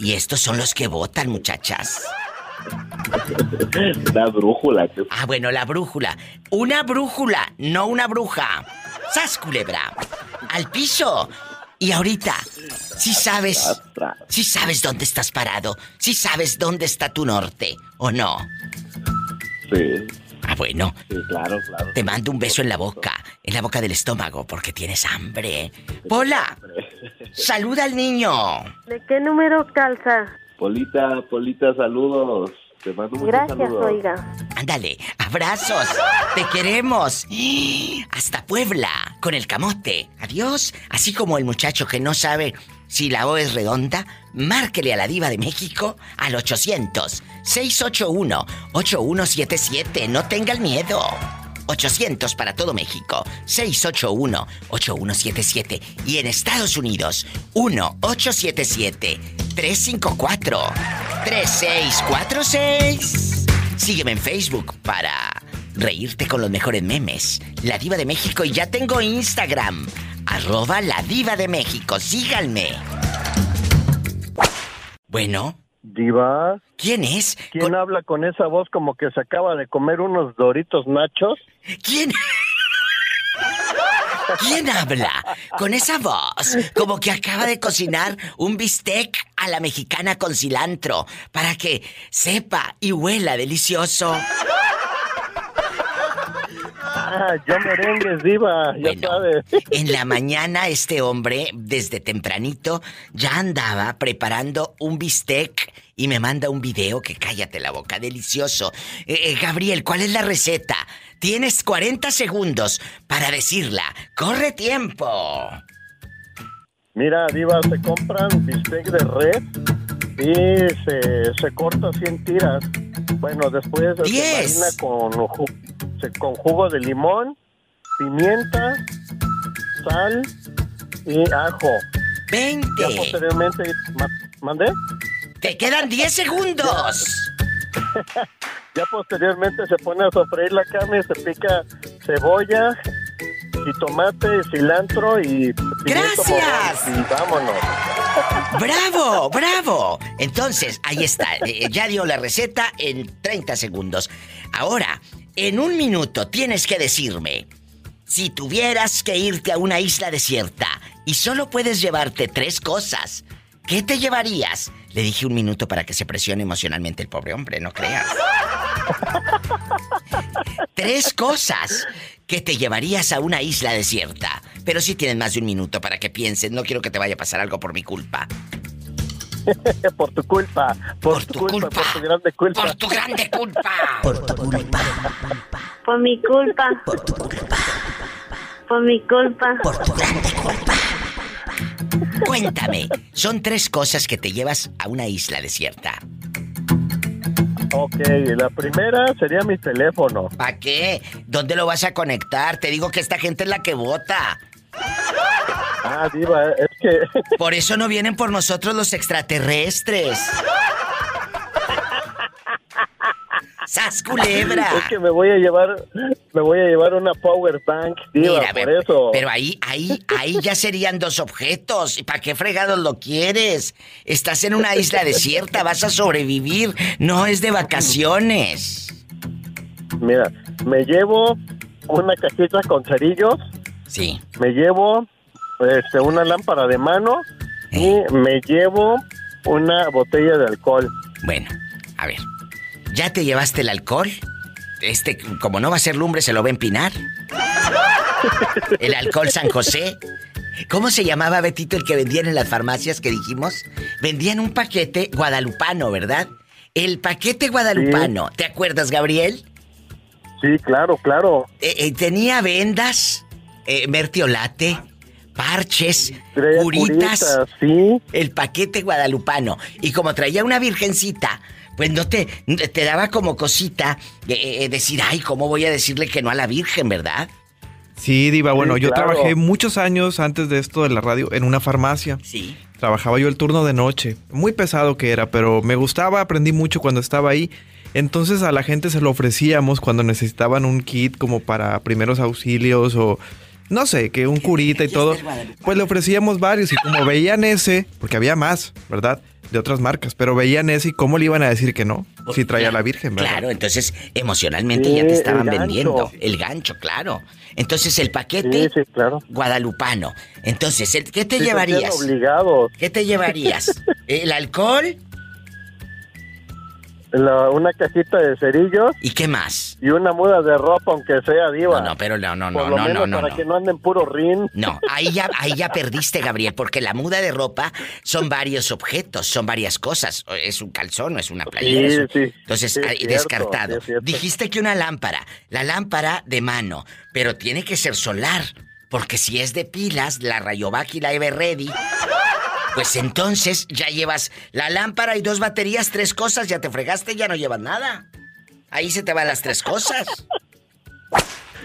Y estos son los que votan, muchachas. Una brújula. Ah, bueno, la brújula. Una brújula, no una bruja. ¡Sas, culebra! ¡Al piso! Y ahorita, si sabes, si sabes dónde estás parado, si sabes dónde está tu norte, ¿o no? Sí. Ah, bueno. Sí, claro, claro. Te mando un beso en la boca, en la boca del estómago, porque tienes hambre. ¡Pola! ¡Saluda al niño! ¿De qué número calza? Polita, Polita, saludos. Te mando muchos Gracias, saludos. oiga. Ándale, abrazos. Te queremos. Hasta Puebla, con el camote. Adiós. Así como el muchacho que no sabe si la O es redonda, márquele a la diva de México al 800-681-8177. No tenga el miedo. 800 para todo México, 681-8177. Y en Estados Unidos, 1-877-354-3646. Sígueme en Facebook para reírte con los mejores memes. La Diva de México y ya tengo Instagram. Arroba la Diva de México. Síganme. Bueno. Diva. ¿Quién es? ¿Quién habla con esa voz como que se acaba de comer unos doritos nachos? ¿Quién? ¿Quién habla con esa voz? Como que acaba de cocinar un bistec a la mexicana con cilantro para que sepa y huela delicioso. Ah, yo merengues, Diva, ya sabes. En la mañana este hombre, desde tempranito, ya andaba preparando un bistec y me manda un video que cállate la boca, delicioso. Eh, eh, Gabriel, ¿cuál es la receta? Tienes 40 segundos para decirla. ¡Corre tiempo! Mira, Diva, se compran bistec de red y se, se corta 100 tiras. Bueno, después se marina con, ju- con jugo de limón pimienta, sal y ajo. 20. Ya posteriormente, ma- ¿mandé? Te quedan 10 segundos. Ya posteriormente se pone a sofreír la carne, se pica cebolla, y tomate, cilantro y ¡Gracias! Y vámonos. ¡Bravo! ¡Bravo! Entonces, ahí está. Eh, ya dio la receta en 30 segundos. Ahora, en un minuto tienes que decirme, si tuvieras que irte a una isla desierta y solo puedes llevarte tres cosas, ¿qué te llevarías? Le dije un minuto para que se presione emocionalmente el pobre hombre, no creas. Tres cosas que te llevarías a una isla desierta. Pero si tienes más de un minuto para que pienses, no quiero que te vaya a pasar algo por mi culpa. por tu culpa, por, tu, culpa, por tu grande culpa. Por tu grande culpa. Por tu culpa. Por mi culpa. Por tu culpa. Por mi culpa. Por tu grande culpa. Cuéntame, son tres cosas que te llevas a una isla desierta. Ok, la primera sería mi teléfono. ¿Para qué? ¿Dónde lo vas a conectar? Te digo que esta gente es la que vota. Ah, diva, es que... Por eso no vienen por nosotros los extraterrestres. ¡Sas culebra! Es que me voy a llevar, me voy a llevar una power bank, diva, Mira, por eso. Pero ahí, ahí, ahí ya serían dos objetos. ¿Y para qué fregados lo quieres? Estás en una isla desierta, vas a sobrevivir. No es de vacaciones. Mira, me llevo una cajita con cerillos. Sí. Me llevo este, una lámpara de mano Eh. y me llevo una botella de alcohol. Bueno, a ver. ¿Ya te llevaste el alcohol? Este, como no va a ser lumbre, se lo va a empinar. El alcohol San José. ¿Cómo se llamaba Betito el que vendían en las farmacias que dijimos? Vendían un paquete guadalupano, ¿verdad? El paquete guadalupano. ¿Te acuerdas, Gabriel? Sí, claro, claro. Eh, eh, tenía vendas, eh, mertiolate, parches, curitas. curitas, sí. El paquete guadalupano. Y como traía una virgencita, pues no te, te daba como cosita eh, eh, decir, ay, ¿cómo voy a decirle que no a la virgen, verdad? Sí, Diva, bueno, Sí, yo claro. trabajé muchos años antes de esto de la radio en una farmacia. Sí. Trabajaba yo el turno de noche. Muy pesado que era, pero me gustaba, aprendí mucho cuando estaba ahí. Entonces a la gente se lo ofrecíamos cuando necesitaban un kit como para primeros auxilios o no sé, que un curita y todo. Pues le ofrecíamos varios y como veían ese, porque había más, ¿verdad? De otras marcas, pero veían ese y cómo le iban a decir que no, si traía a la Virgen, ¿verdad? Claro, entonces emocionalmente Sí, ya te estaban vendiendo. El gancho, claro. Entonces el paquete Sí, sí, claro. guadalupano. Entonces, ¿el- ¿qué te llevarías? obligados. ¿Qué te llevarías? ¿El alcohol? La- una cajita de cerillos. ¿Y qué más? Y una muda de ropa, aunque sea diva. No, no, pero no, no, Por no, lo no, menos no, no, para no. que no anden puro rin. No, ahí ya, ahí ya perdiste, Gabriel, porque la muda de ropa son varios objetos, son varias cosas. Es un calzón, o es una playera. Sí, es un- sí. Entonces, Sí, es ahí, cierto, descartado. Dijiste que una lámpara, la lámpara de mano, pero tiene que ser solar, porque si es de pilas, la Rayovac y la Everready, pues entonces ya llevas la lámpara y dos baterías, tres cosas, ya te fregaste, ya no llevas nada. Ahí se te van las tres cosas.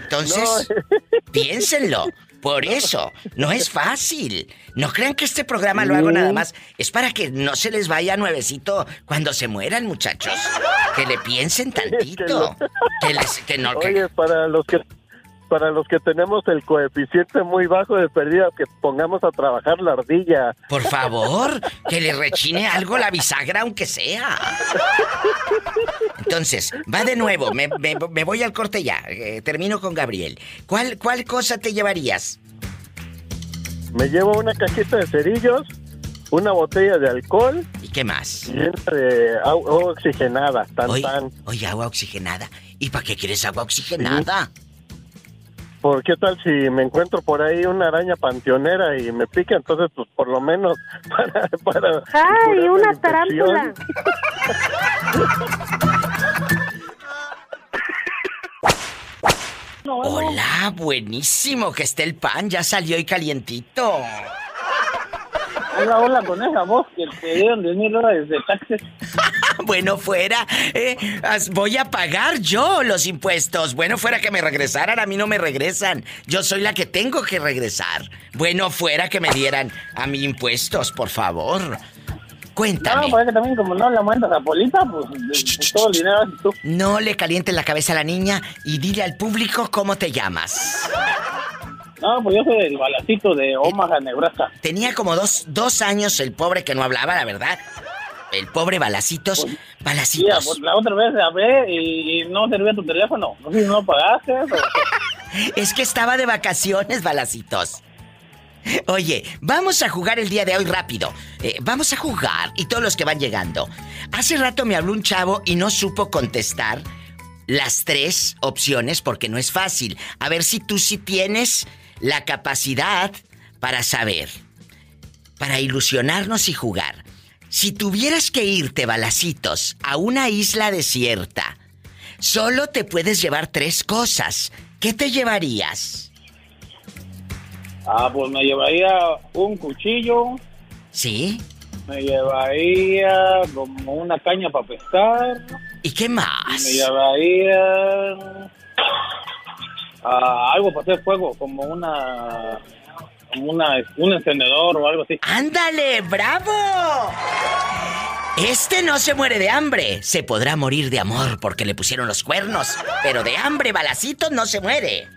Entonces, piénsenlo. Por eso, no es fácil. No crean que este programa lo hago nada más. Es para que no se les vaya nuevecito cuando se mueran, muchachos. Que le piensen tantito. Que les, que no, que- Oye, para los que para los que tenemos el coeficiente muy bajo de pérdida, que pongamos a trabajar la ardilla. por favor, que le rechine algo la bisagra, aunque sea. Entonces, va de nuevo. Me, me- me voy al corte ya. Eh, termino con Gabriel. ¿Cuál, ¿Cuál cosa te llevarías? Me llevo una cajita de cerillos, una botella de alcohol ¿Y qué más? y de agua oxigenada, tan Oye, tan. oye, agua oxigenada. ¿Y para qué quieres agua oxigenada? ¿Por qué tal si me encuentro por ahí una araña panteonera y me pica? Entonces, pues por lo menos para... para ¡Ay, una tarántula! Hola, buenísimo que esté el pan, ya salió y calientito. Hola, hola, con esa voz que te dieron 10 mil dólares de taxes. bueno fuera, eh, voy a pagar yo los impuestos. Bueno fuera que me regresaran, a mí no me regresan. Yo soy la que tengo que regresar. Bueno fuera que me dieran a mí impuestos, por favor. Cuéntame. No, pues es que también como no le aumentas a Polita, pues, pues, todo el dinero tú. No le calientes la cabeza a la niña y dile al público cómo te llamas. No, pues yo soy el balacito de Omaha, Nebraska. Tenía como dos, dos años el pobre que no hablaba, la verdad. El pobre Balacitos. Sí, Balacitos. pues, la otra vez hablé y no servía tu teléfono. No sé si no pagaste o... Es que estaba de vacaciones, Balacitos. Oye, vamos a jugar el día de hoy rápido. Eh, vamos a jugar y todos los que van llegando. Hace rato me habló un chavo y no supo contestar las tres opciones porque no es fácil. A ver si tú sí tienes la capacidad para saber, para ilusionarnos y jugar. Si tuvieras que irte, Balacitos, a una isla desierta, solo te puedes llevar tres cosas. ¿Qué te llevarías? Ah, pues me llevaría un cuchillo, ¿Sí? me llevaría como una caña para pescar, ¿Y qué más? me llevaría ah, algo para hacer fuego, como una una un encendedor o algo así. ¡Ándale! ¡Bravo! Este no se muere de hambre. Se podrá morir de amor porque le pusieron los cuernos. Pero de hambre, Balacitos no se muere.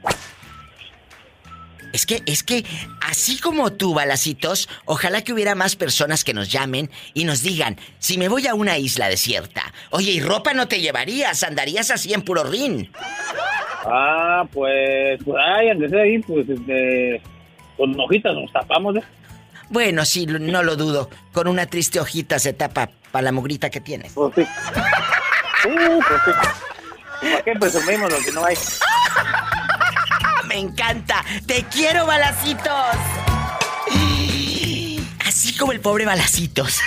Es que, es que, así como tú, Balacitos, ojalá que hubiera más personas que nos llamen y nos digan, si me voy a una isla desierta, oye, ¿y ropa no te llevarías? ¿Andarías así en puro rin? Ah, pues, pues ay, antes de ahí, pues, este, con hojitas nos tapamos, ¿eh? Bueno, sí, no lo dudo. Con una triste hojita se tapa para la mugrita que tienes. Pues sí. Uh, pues sí. ¿Para qué presumimos lo que no hay? Me encanta. Te quiero, balacitos. Así como el pobre balacitos.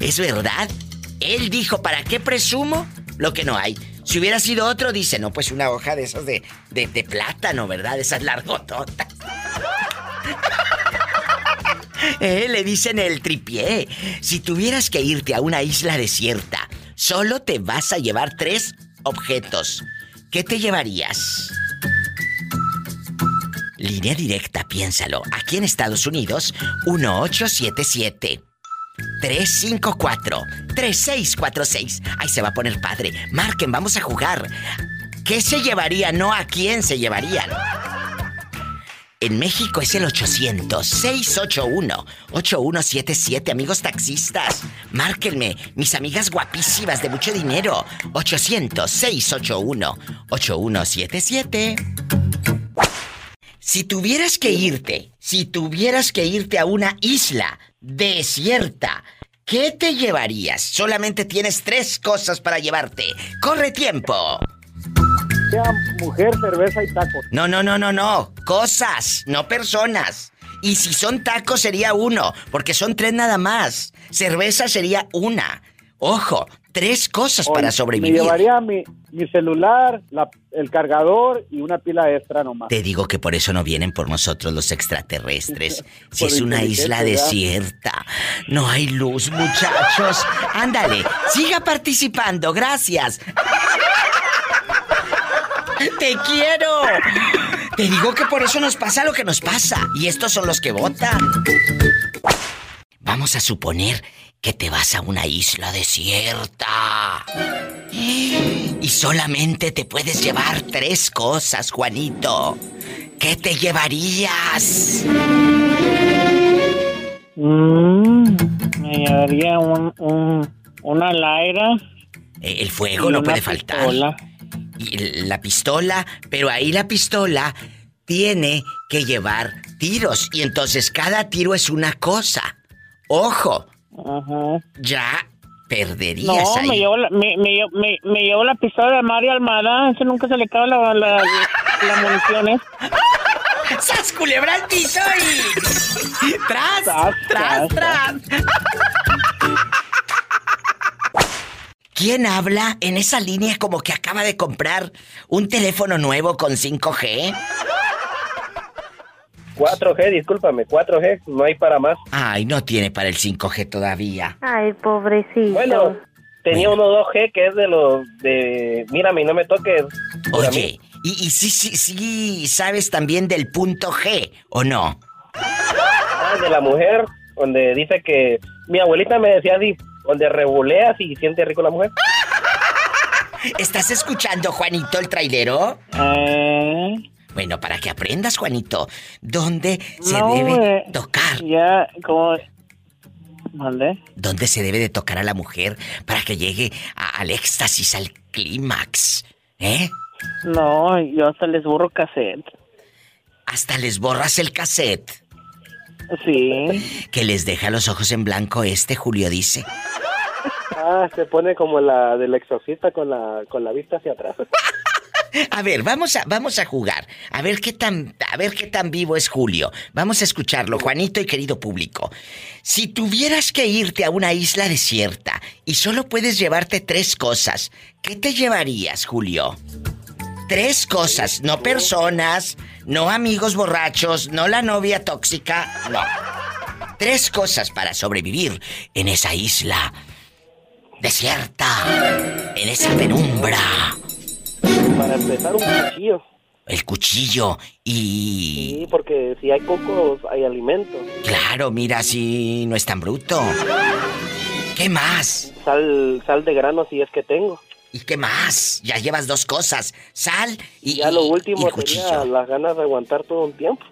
Es verdad. Él dijo, ¿para qué presumo lo que no hay? Si hubiera sido otro, dice, no, pues una hoja de esos de, de, plátano, ¿verdad? Esas largototas. Eh, le dicen el tripié. Si tuvieras que irte a una isla desierta, solo te vas a llevar tres objetos. ¿Qué te llevarías? Línea directa, piénsalo. Aquí en Estados Unidos, 1877 354 3646. Ahí se va a poner padre. Marquen, vamos a jugar. ¿Qué se llevaría? No a quién se llevarían. En México es el 800-681-8177, amigos taxistas. Márquenme, mis amigas guapísimas de mucho dinero. 800-681-8177. Si tuvieras que irte, si tuvieras que irte a una isla desierta, ¿qué te llevarías? Solamente tienes tres cosas para llevarte. ¡Corre tiempo! Sea mujer, cerveza y tacos. No, no, no, no, no. Cosas, no personas. Y si son tacos sería uno, porque son tres nada más. Cerveza sería una. Ojo, tres cosas para Me sobrevivir. llevaría mi, mi celular, la- el cargador y una pila extra nomás. Te digo que por eso no vienen por nosotros los extraterrestres. Si es una isla desierta, no hay luz, muchachos. Ándale, siga participando, gracias. Te quiero. Te digo que por eso nos pasa lo que nos pasa. Y estos son los que votan. Vamos a suponer que te vas a una isla desierta. Y solamente te puedes llevar tres cosas, Juanito. ¿Qué te llevarías? Mm, me llevaría un, un, una laira. Eh, El fuego no puede faltar. pistola. Y la pistola, pero ahí la pistola tiene que llevar tiros. Y entonces cada tiro es una cosa. Ojo, Ajá. ya perderías No, ahí. me llevó, la, me, me, me, me llevó la pistola de Mario Almada. Ese nunca se le acaba la, la, la munición. ¿eh? ¡Sas culebra al piso y... ¡Tras! Tras, ¡Tras, tras, tras! ¿Quién habla en esa línea como que acaba de comprar un teléfono nuevo con 5G? 4G, discúlpame, 4G, no hay para más. Ay, no tiene para el 5G todavía. Ay, pobrecito. Bueno, tenía uno 2G que es de los de mírame y no me toques. Oye, y, y sí, sí, sí, sabes también del punto G, ¿o no? Ah, de la mujer, donde dice que mi abuelita me decía así, donde rebuleas y siente rico la mujer. ¿Estás escuchando, Juanito, el trailero? Eh. Bueno, para que aprendas, Juanito, ¿dónde se No, debe eh, tocar? Ya, como... ¿Mande? ¿Dónde se debe de tocar a la mujer para que llegue a- al éxtasis, al clímax? ¿Eh? No, yo hasta les borro cassette. Hasta les borras el cassette. Sí. Que les deja los ojos en blanco este, Julio dice. Ah, se pone como la del exorcista con la, con la vista hacia atrás. A ver, vamos a, vamos a jugar. A ver qué tan, a ver qué tan vivo es Julio. Vamos a escucharlo, Juanito y querido público. Si tuvieras que irte a una isla desierta y solo puedes llevarte tres cosas, ¿qué te llevarías, Julio? Tres cosas, no personas, no amigos borrachos, no la novia tóxica, no. Tres cosas para sobrevivir en esa isla desierta, en esa penumbra. Para empezar, un cuchillo. El cuchillo y... Sí, porque si hay cocos, hay alimento. Claro, mira, si no es tan bruto. ¿Qué más? Sal, sal de grano si es que tengo. ¿Y qué más? Ya llevas dos cosas. Sal y... Ya lo último sería cuchillo. las ganas de aguantar todo un tiempo.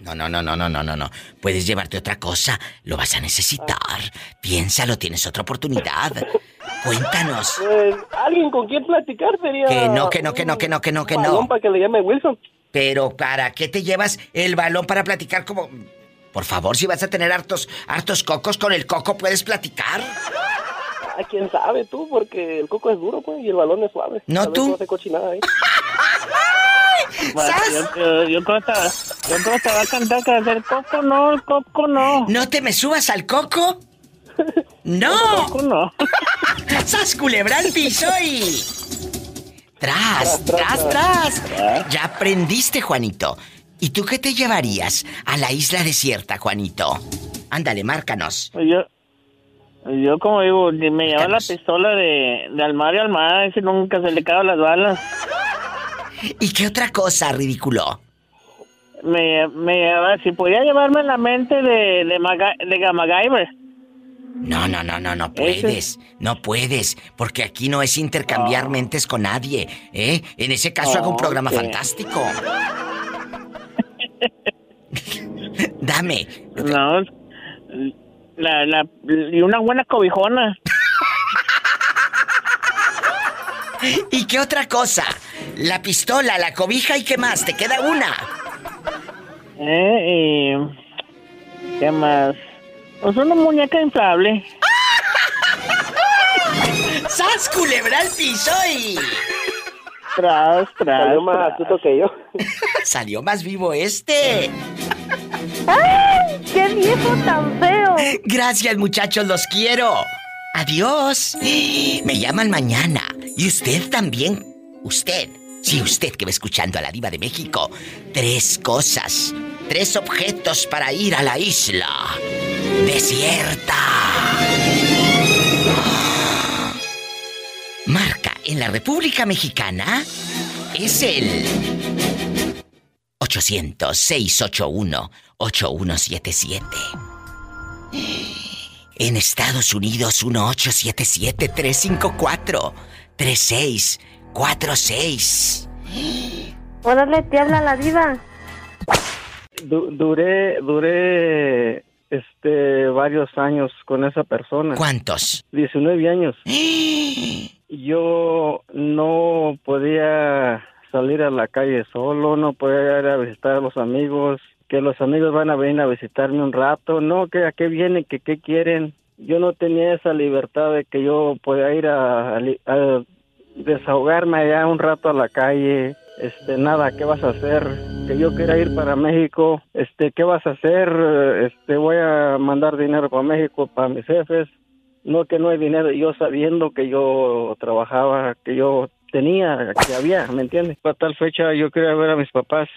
No, no, no, no, no, no, no, no. Puedes llevarte otra cosa. Lo vas a necesitar. Piénsalo, tienes otra oportunidad. Cuéntanos. Pues, alguien con quien platicar sería... Que no, que no, que no, que no, que no, que no. balón para que le llame Wilson. Pero ¿para qué te llevas el balón para platicar como... Por favor, si vas a tener hartos, hartos cocos, con el coco puedes platicar. Ah, quién sabe tú, porque el coco es duro, pues, y el balón es suave. No, tú. No hace cochinada. Bueno, yo, yo, yo creo que te- va a cantar que el coco no, el coco no. ¿No te me subas al coco? ¡No! coco no. ¡Sas culebra al piso y... ¡Tras, tras, tras! Ya aprendiste, Juanito. ¿Y tú qué te llevarías a la isla desierta, Juanito? Ándale, márcanos. Yo, yo como digo, me lleva la pistola de, de Almario Almada, ese nunca se le caen las balas. ¿Y qué otra cosa, ridículo? Me, me si podía llevarme la mente de, de, Maga- de MacGyver. No, no, no, no, no puedes. No puedes. Porque aquí no es intercambiar mentes con nadie, ¿eh? En ese caso hago un programa fantástico. Dame. No, la, la, y una buena cobijona. ¿Y qué otra cosa? La pistola, la cobija y qué más. ¿Te queda una? ¿Eh? Y, ¿Qué más? Pues una muñeca inflable. ¡Sas, culebra al piso y... Tras, tras. Salió más astuto que yo. Salió más vivo este. ¡Ay! ¡Qué viejo tan feo! Gracias, muchachos, los quiero. Adiós. Me llaman mañana. Y usted también. Usted. Sí, usted que va escuchando a la diva de México. Tres cosas. Tres objetos para ir a la isla. Desierta. Marca en la República Mexicana es el 800-681-8177. En Estados Unidos 1877-354-3646. Órale, te habla la diva. Du- duré, duré, este, varios años con esa persona. ¿Cuántos? 19 años. Yo no podía salir a la calle solo, no podía ir a visitar a los amigos, que los amigos van a venir a visitarme un rato, no, que a qué vienen, que qué quieren. Yo no tenía esa libertad de que yo podía ir a, a desahogarme allá un rato a la calle. Este, nada, ¿qué vas a hacer? Que yo quiera ir para México, este, ¿qué vas a hacer? Este, voy a mandar dinero para México para mis jefes. No que no hay dinero, yo sabiendo que yo trabajaba, que yo tenía, que había, ¿me entiendes? Para tal fecha yo quería ver a mis papás.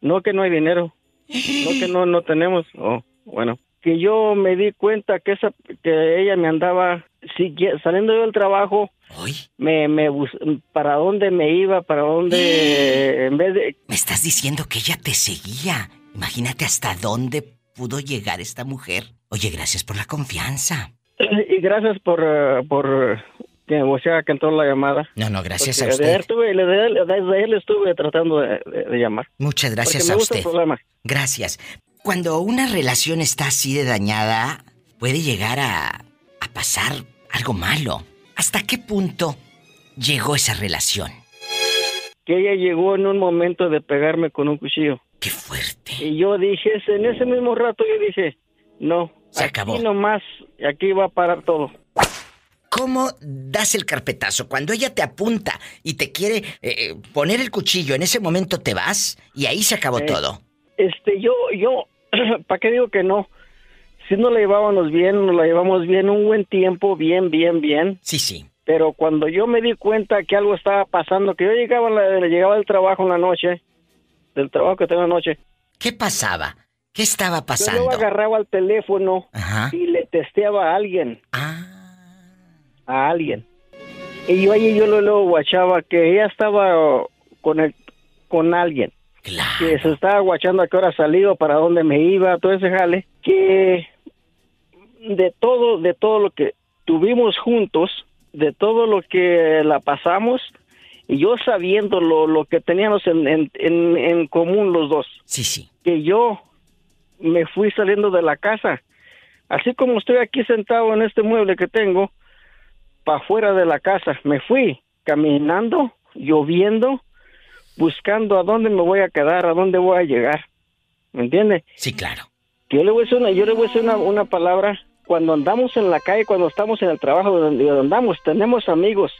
No que no hay dinero. No que no, no tenemos. Oh, bueno. Que yo me di cuenta que esa, que ella me andaba sigue- saliendo yo del trabajo. Me, me bus- para dónde me iba, para dónde, en vez de, Me estás diciendo que ella te seguía. Imagínate hasta dónde pudo llegar esta mujer. Oye, gracias por la confianza. y gracias por, eh, por que o sea que entró la llamada. No, no, gracias Porque a de ayer usted. estuve- tratando de, de- de llamar. Muchas gracias Porque me a gusta el usted. programa. Gracias. Cuando una relación está así de dañada, puede llegar a, a pasar algo malo. ¿Hasta qué punto llegó esa relación? Que ella llegó en un momento de pegarme con un cuchillo. Qué fuerte. Y yo dije, en ese mismo rato yo dije, no, Se aquí acabó. nomás, aquí va a parar todo. ¿Cómo das el carpetazo? Cuando ella te apunta y te quiere eh, poner el cuchillo, en ese momento te vas y ahí se acabó Eh, todo. Este, yo, yo, ¿para qué digo que no? Si no la llevábamos bien, nos la llevamos bien un buen tiempo, bien, bien, bien. Sí, sí. Pero cuando yo me di cuenta que algo estaba pasando, que yo llegaba, llegaba del trabajo en la noche, del trabajo que tengo en la noche, ¿Qué pasaba? ¿Qué estaba yo pasando? luego agarraba el teléfono Ajá. y le testeaba a alguien. Ah. A alguien. Y yo ahí yo luego, luego guachaba que ella estaba con el, con alguien. Que se estaba guachando a qué hora salía, para dónde me iba, todo ese jale. Que de todo, de todo lo que tuvimos juntos, de todo lo que la pasamos, y yo sabiendo lo, lo que teníamos en, en, en, en común los dos. Sí, sí. Que yo me fui saliendo de la casa. Así como estoy aquí sentado en este mueble que tengo, para afuera de la casa. Me fui caminando, lloviendo, buscando a dónde me voy a quedar, a dónde voy a llegar. ¿Me entiende? Sí, claro. Yo le voy a decir una, yo le voy a decir una, una palabra. Cuando andamos en la calle, cuando estamos en el trabajo donde andamos, tenemos amigos.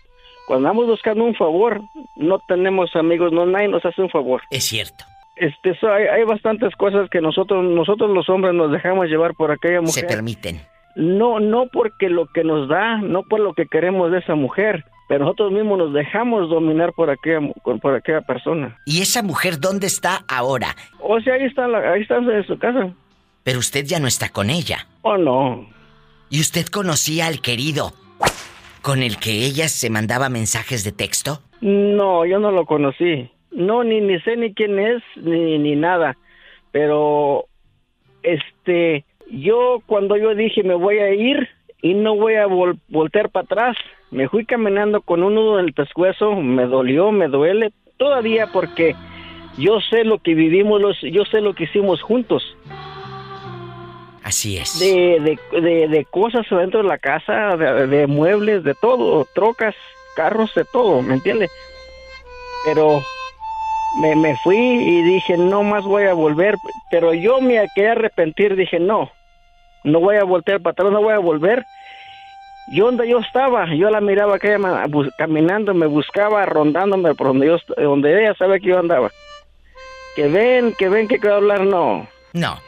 Cuando andamos buscando un favor, no tenemos amigos, no nadie nos hace un favor. Es cierto. Este, eso hay, hay bastantes cosas que nosotros, nosotros los hombres nos dejamos llevar por aquella mujer. Se permiten. No, no porque lo que nos da, no por lo que queremos de esa mujer, pero nosotros mismos nos dejamos dominar por aquella, por aquella persona. ¿Y esa mujer dónde está ahora? O sea, ahí está, la- ahí está en su casa. Pero usted ya no está con ella. Oh, no. ¿Y usted conocía al querido con el que ella se mandaba mensajes de texto? No, yo no lo conocí. No, ni, ni sé ni quién es, ni, ni nada. Pero, este, yo cuando yo dije me voy a ir y no voy a vol- voltear para atrás, me fui caminando con un nudo en el pescuezo, me dolió, me duele todavía porque yo sé lo que vivimos, los, yo sé lo que hicimos juntos. Así es. De, de, de, de cosas dentro de la casa, de, muebles, de todo, trocas, carros, de todo, ¿me entiendes? Pero me, me fui y dije, no más voy a volver, pero yo me quería arrepentir, dije, no, no voy a voltear para atrás, no voy a volver. Yo donde yo estaba, yo la miraba que ella caminando, me buscaba, rondándome por donde yo, donde ella sabe que yo andaba. Que ven, que ven que quiero hablar, no. No.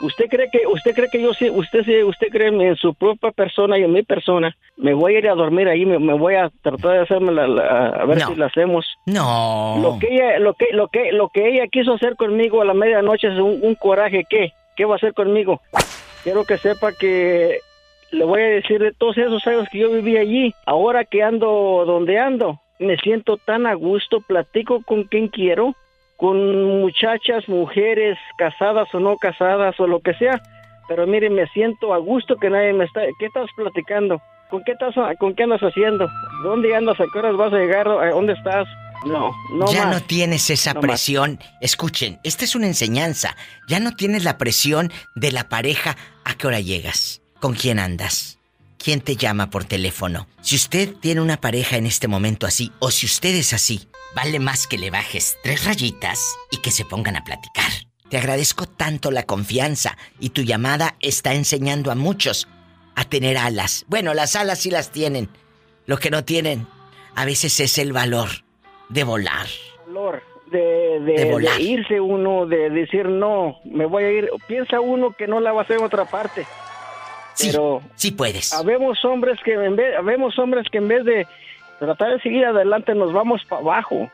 ¿Usted cree que usted cree que yo sí, usted sí, usted cree en su propia persona y en mi persona? Me voy a ir a dormir ahí, me, me voy a tratar de hacerme la, la- a ver No. si la hacemos. No. Lo que ella, lo que, lo que, lo que ella quiso hacer conmigo a la medianoche es un, un coraje. ¿Qué? ¿Qué va a hacer conmigo? Quiero que sepa que le voy a decir de todos esos años que yo viví allí. Ahora que ando donde ando, me siento tan a gusto, platico con quien quiero, con muchachas, mujeres, casadas o no casadas o lo que sea. Pero mire, me siento a gusto que nadie me está. ¿Qué estás platicando? ¿Con qué estás, con qué andas haciendo? ¿Dónde andas? ¿A qué horas vas a llegar? ¿A dónde estás? No, no ya más. no tienes esa No más. presión. Escuchen, esta es una enseñanza. Ya no tienes la presión de la pareja. ¿A qué hora llegas? ¿Con quién andas? ¿Quién te llama por teléfono? Si usted tiene una pareja en este momento así, o si usted es así, vale más que le bajes tres rayitas y que se pongan a platicar. Te agradezco tanto la confianza y tu llamada está enseñando a muchos a tener alas. Bueno, las alas sí las tienen. Lo que no tienen a veces es el valor de volar. valor de, de- De volar. de irse uno, de decir no, me voy a ir. Piensa uno que no la va a hacer en otra parte. Sí, Pero sí puedes. habemos hombres que en vez, habemos hombres que en vez de tratar de seguir adelante nos vamos para abajo.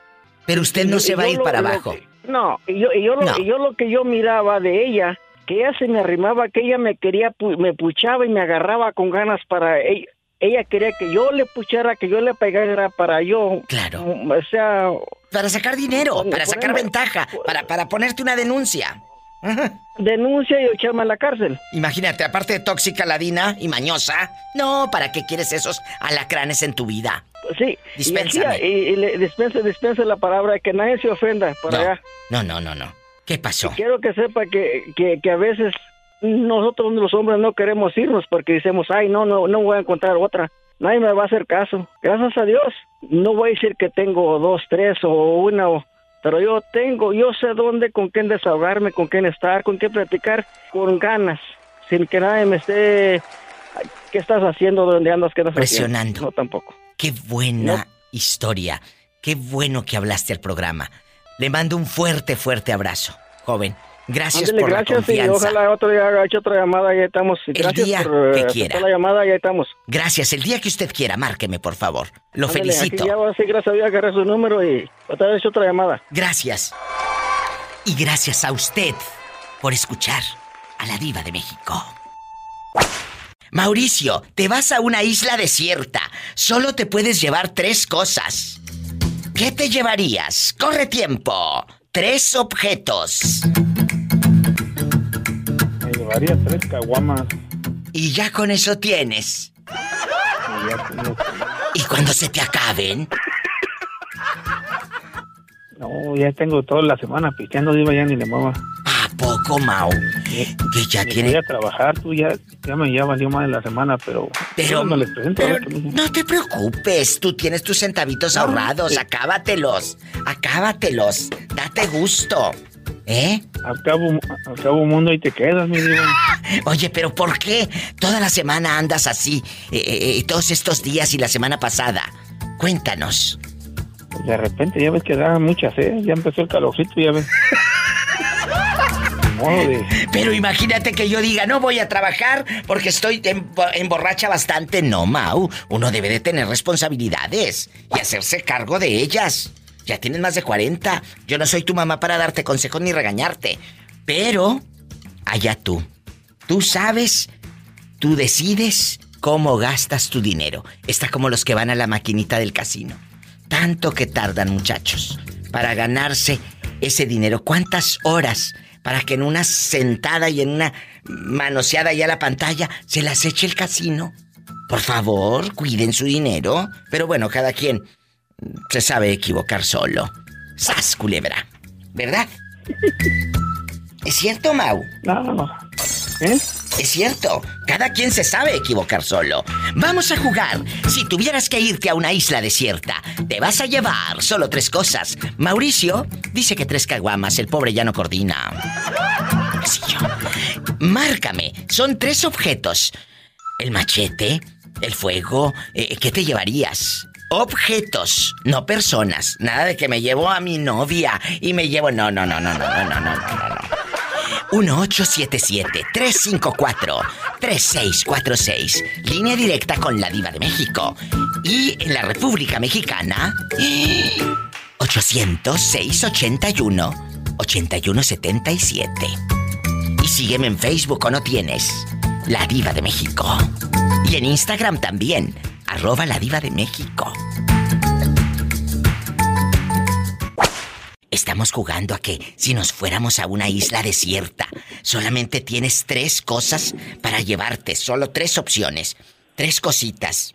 Pero usted no Y- se y va a ir lo- para abajo. que- No, y yo, y yo, lo, No. yo lo que yo miraba de ella, que ella se me arrimaba, que ella me quería, me puchaba y me agarraba con ganas para ella. Ella quería que yo le puchara, que yo le pegara para yo. Claro. O sea. Para sacar dinero, para sacar ventaja, para, para ponerte una denuncia. Denuncia y echarme a la cárcel. Imagínate, aparte de tóxica, ladina y mañosa. No, ¿para qué quieres esos alacranes en tu vida? Sí. Dispénsame. Y, y- y le dispense, dispense la palabra, que nadie se ofenda por No. allá. No, no, no, no. ¿Qué pasó? Quiero que sepa que, que, que a veces nosotros los hombres no queremos irnos porque decimos, ay, no, no, no voy a encontrar otra. Nadie me va a hacer caso. Gracias a Dios. No voy a decir que tengo dos, tres o una, o- pero yo tengo, yo sé dónde, con quién desahogarme, con quién estar, con quién platicar, con ganas, sin que nadie me esté, "Ay, ¿qué estás haciendo? ¿Dónde andas? ¿Qué estás Presionando. haciendo? No, tampoco. Qué buena historia. Qué bueno que hablaste al programa. Le mando un fuerte, fuerte abrazo, joven. Gracias Ándele, por gracias la confianza. y ojalá otro día haga hecho otra llamada y ahí estamos. Gracias día por que eh, quiera. la llamada estamos. Gracias. El día que usted quiera, márqueme, por favor. Lo felicito. Ya voy a decir, gracias a Dios, agarré su número y otra vez otra llamada. Gracias. Y gracias a usted por escuchar a la diva de México. Mauricio, te vas a una isla desierta. Solo te puedes llevar tres cosas. ¿Qué te llevarías? Corre tiempo. Tres objetos. Me llevaría tres caguamas. Y ya con eso tienes. Y ya tengo- Y cuando se te acaben, No, ya tengo toda la semana pisteando, diva, ya ni le mueva. ¿a poco, Mau? Que ya Ni tiene... Voy a trabajar, tú ya, ya me ya valió más de la semana, pero... Pero, no les presento pero me- no te preocupes, tú tienes tus centavitos ahorrados, acábatelos, acábatelos, date gusto, ¿eh? Al cabo, al cabo mundo y te quedas, mi diva. Oye, pero ¿por qué toda la semana andas así, eh, eh, eh, todos estos días y la semana pasada? Cuéntanos. De repente ya ves que da mucha sed, ya empezó el calorcito, ya ves. Pero imagínate que yo diga, no voy a trabajar porque estoy en- emborracha bastante. No, Mau, uno debe de tener responsabilidades y hacerse cargo de ellas. Ya tienes más de 40. Yo no soy tu mamá para darte consejos ni regañarte. Pero, allá tú. Tú sabes, tú decides cómo gastas tu dinero. Está como los que van a la maquinita del casino. Tanto que tardan, muchachos, para ganarse ese dinero. ¿Cuántas horas para que en una sentada y en una manoseada ya la pantalla se las eche el casino? Por favor, cuiden su dinero. Pero bueno, cada quien se sabe equivocar solo. ¡Sas, culebra! ¿Verdad? ¿Es cierto, Mau? No. ¿Eh? Es cierto, cada quien se sabe equivocar solo. Vamos a jugar. Si tuvieras que irte a una isla desierta, te vas a llevar solo tres cosas. Mauricio dice que tres caguamas, el pobre ya no coordina. Sí, yo. Márcame, son tres objetos. El machete, el fuego, eh, ¿qué te llevarías? Objetos, no personas. Nada de que me llevo a mi novia y me llevo... No, no, no, no, no, no, no, no, no, no. 1877-354-3646. Línea directa con la diva de México. Y en la República Mexicana, 800-681-8177. Y sígueme en Facebook o no tienes. La diva de México. Y en Instagram también. Arroba la diva de México. Estamos jugando a que si nos fuéramos a una isla desierta, solamente tienes tres cosas para llevarte, solo tres opciones, tres cositas.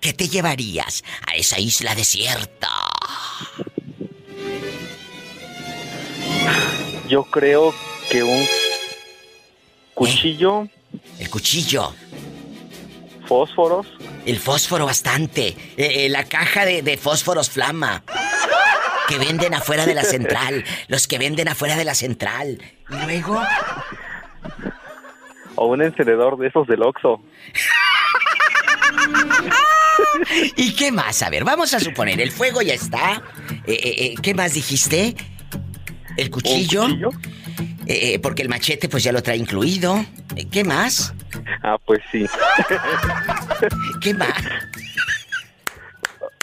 ¿Qué te llevarías a esa isla desierta? Yo creo que un cuchillo, El cuchillo, fósforos, el fósforo bastante, eh, eh, la caja de, de fósforos flama. Que venden afuera de la central, los que venden afuera de la central. Y luego, o un encendedor de esos del Oxxo. ¿Y qué más? A ver, vamos a suponer, el fuego ya está. Eh, ¿Qué más dijiste? ¿El cuchillo? Eh, eh, porque el machete pues ya lo trae incluido. Eh, ¿Qué más? Ah, pues sí. ¿Qué más?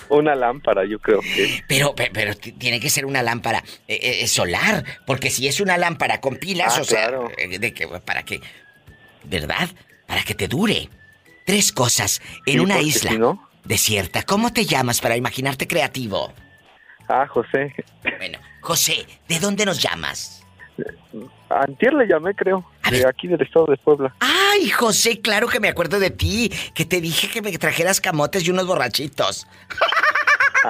Una lámpara, yo creo que. Pero, pe- pero, t- tiene que ser una lámpara eh, eh, solar, porque si es una lámpara con pilas, Ah, o sea, claro. eh, de que, para que, ¿verdad? Para que te dure. Tres cosas en Sí, una isla si no- desierta. ¿Cómo te llamas para imaginarte creativo? Ah, José. Bueno, José, ¿de dónde nos llamas? Antier le llamé, creo. De aquí del estado de Puebla. Ay, José, claro que me acuerdo de ti, que te dije que me trajeras camotes y unos borrachitos.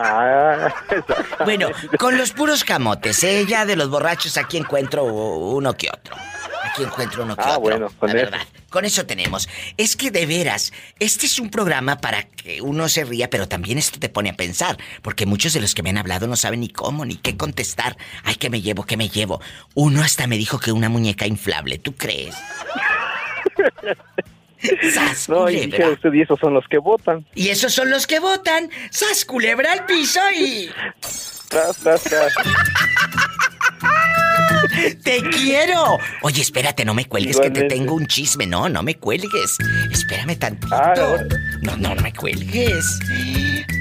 Ah, Bueno, con los puros camotes, ¿eh? Ya de los borrachos aquí encuentro uno que otro. Aquí encuentro uno que Ah, otro. bueno, con la eso. verdad. Con eso tenemos. Es que de veras, este es un programa para que uno se ría, pero también esto te pone a pensar. Porque muchos de los que me han hablado no saben ni cómo, ni qué contestar. Ay, ¿qué me llevo? ¿Qué me llevo? Uno hasta me dijo que una muñeca inflable. ¿Tú crees? ¡Sas, No, y culebra! dije usted, y esos son los que votan. Y esos son los que votan. ¡Sas, culebra al piso y... Tras, tras, tras. ¡Te quiero! Oye, espérate, no me cuelgues que te tengo un chisme. No, no me cuelgues. Espérame tantito. Ah, no, no, no me cuelgues.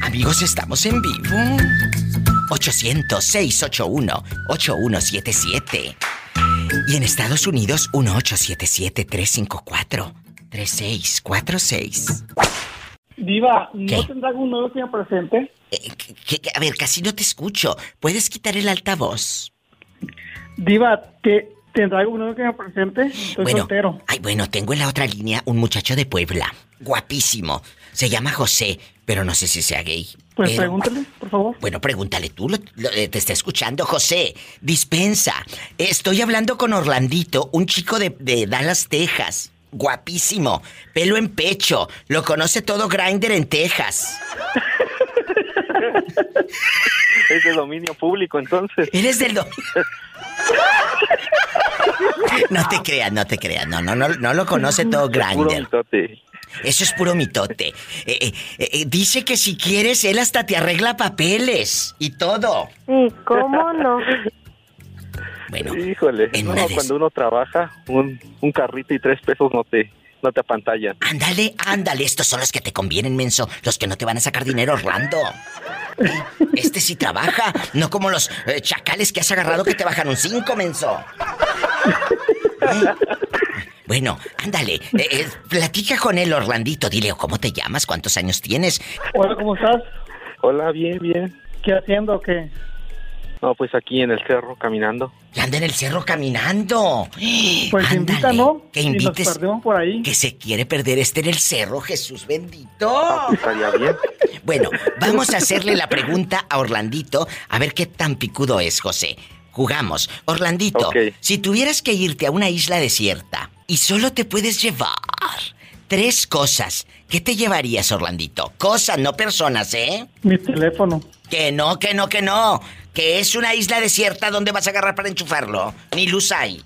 Amigos, estamos en vivo. 800-681-8177. Y en Estados Unidos, 1877-354-3646. Diva, ¿no ¿Qué? tendrá algún nuevo que me presente? ¿Qué- qué? A ver, casi no te escucho. ¿Puedes quitar el altavoz? Diva, ¿te, ¿tendrá algún nuevo que me presente? Estoy Bueno, soltero. ay, bueno, tengo en la otra línea un muchacho de Puebla. Guapísimo. Se llama José, pero no sé si sea gay. Pues Pero- pregúntale, por favor. Bueno, pregúntale tú, lo- lo- eh, te está escuchando, José. Dispensa. Estoy hablando con Orlandito, un chico de, de Dallas, Texas. Guapísimo. Pelo en pecho. Lo conoce todo Grinder en Texas. Es de dominio público, entonces. Eres del do- No te creas, no te creas. No, no, no, no lo conoce todo Grinder. Eso es puro mitote. Eh, eh, eh, dice que si quieres, él hasta te arregla papeles y todo. Sí, ¿cómo no? Bueno, Híjole, en no, una cuando uno trabaja, un, un carrito y tres pesos no te, no te apantallan. Ándale, ándale, estos son los que te convienen, menso. Los que no te van a sacar dinero, Orlando. Este sí trabaja, no como los eh, chacales que has agarrado que te bajan un 5, menso. ¿Eh? Bueno, ándale, eh, eh, platica con él, Orlandito. Dile, ¿cómo te llamas? ¿Cuántos años tienes? Hola, ¿cómo estás? Hola, bien, bien. ¿Qué haciendo o qué? No, pues aquí en el cerro caminando. Que anda en el cerro caminando. Pues Ándale, invita, ¿no? Que Si nos invites. por ahí. Que se quiere perder este en el cerro, Jesús bendito. Ah, pues estaría bien. Bueno, vamos a hacerle la pregunta a Orlandito a ver qué tan picudo es, José. Jugamos. Orlandito, si tuvieras que irte a una isla desierta y solo te puedes llevar tres cosas, ¿qué te llevarías, Orlandito? Cosas, no personas, ¿eh? Mi teléfono. Que no, que no, que no. Que es una isla desierta donde vas a agarrar para enchufarlo. Ni luz hay,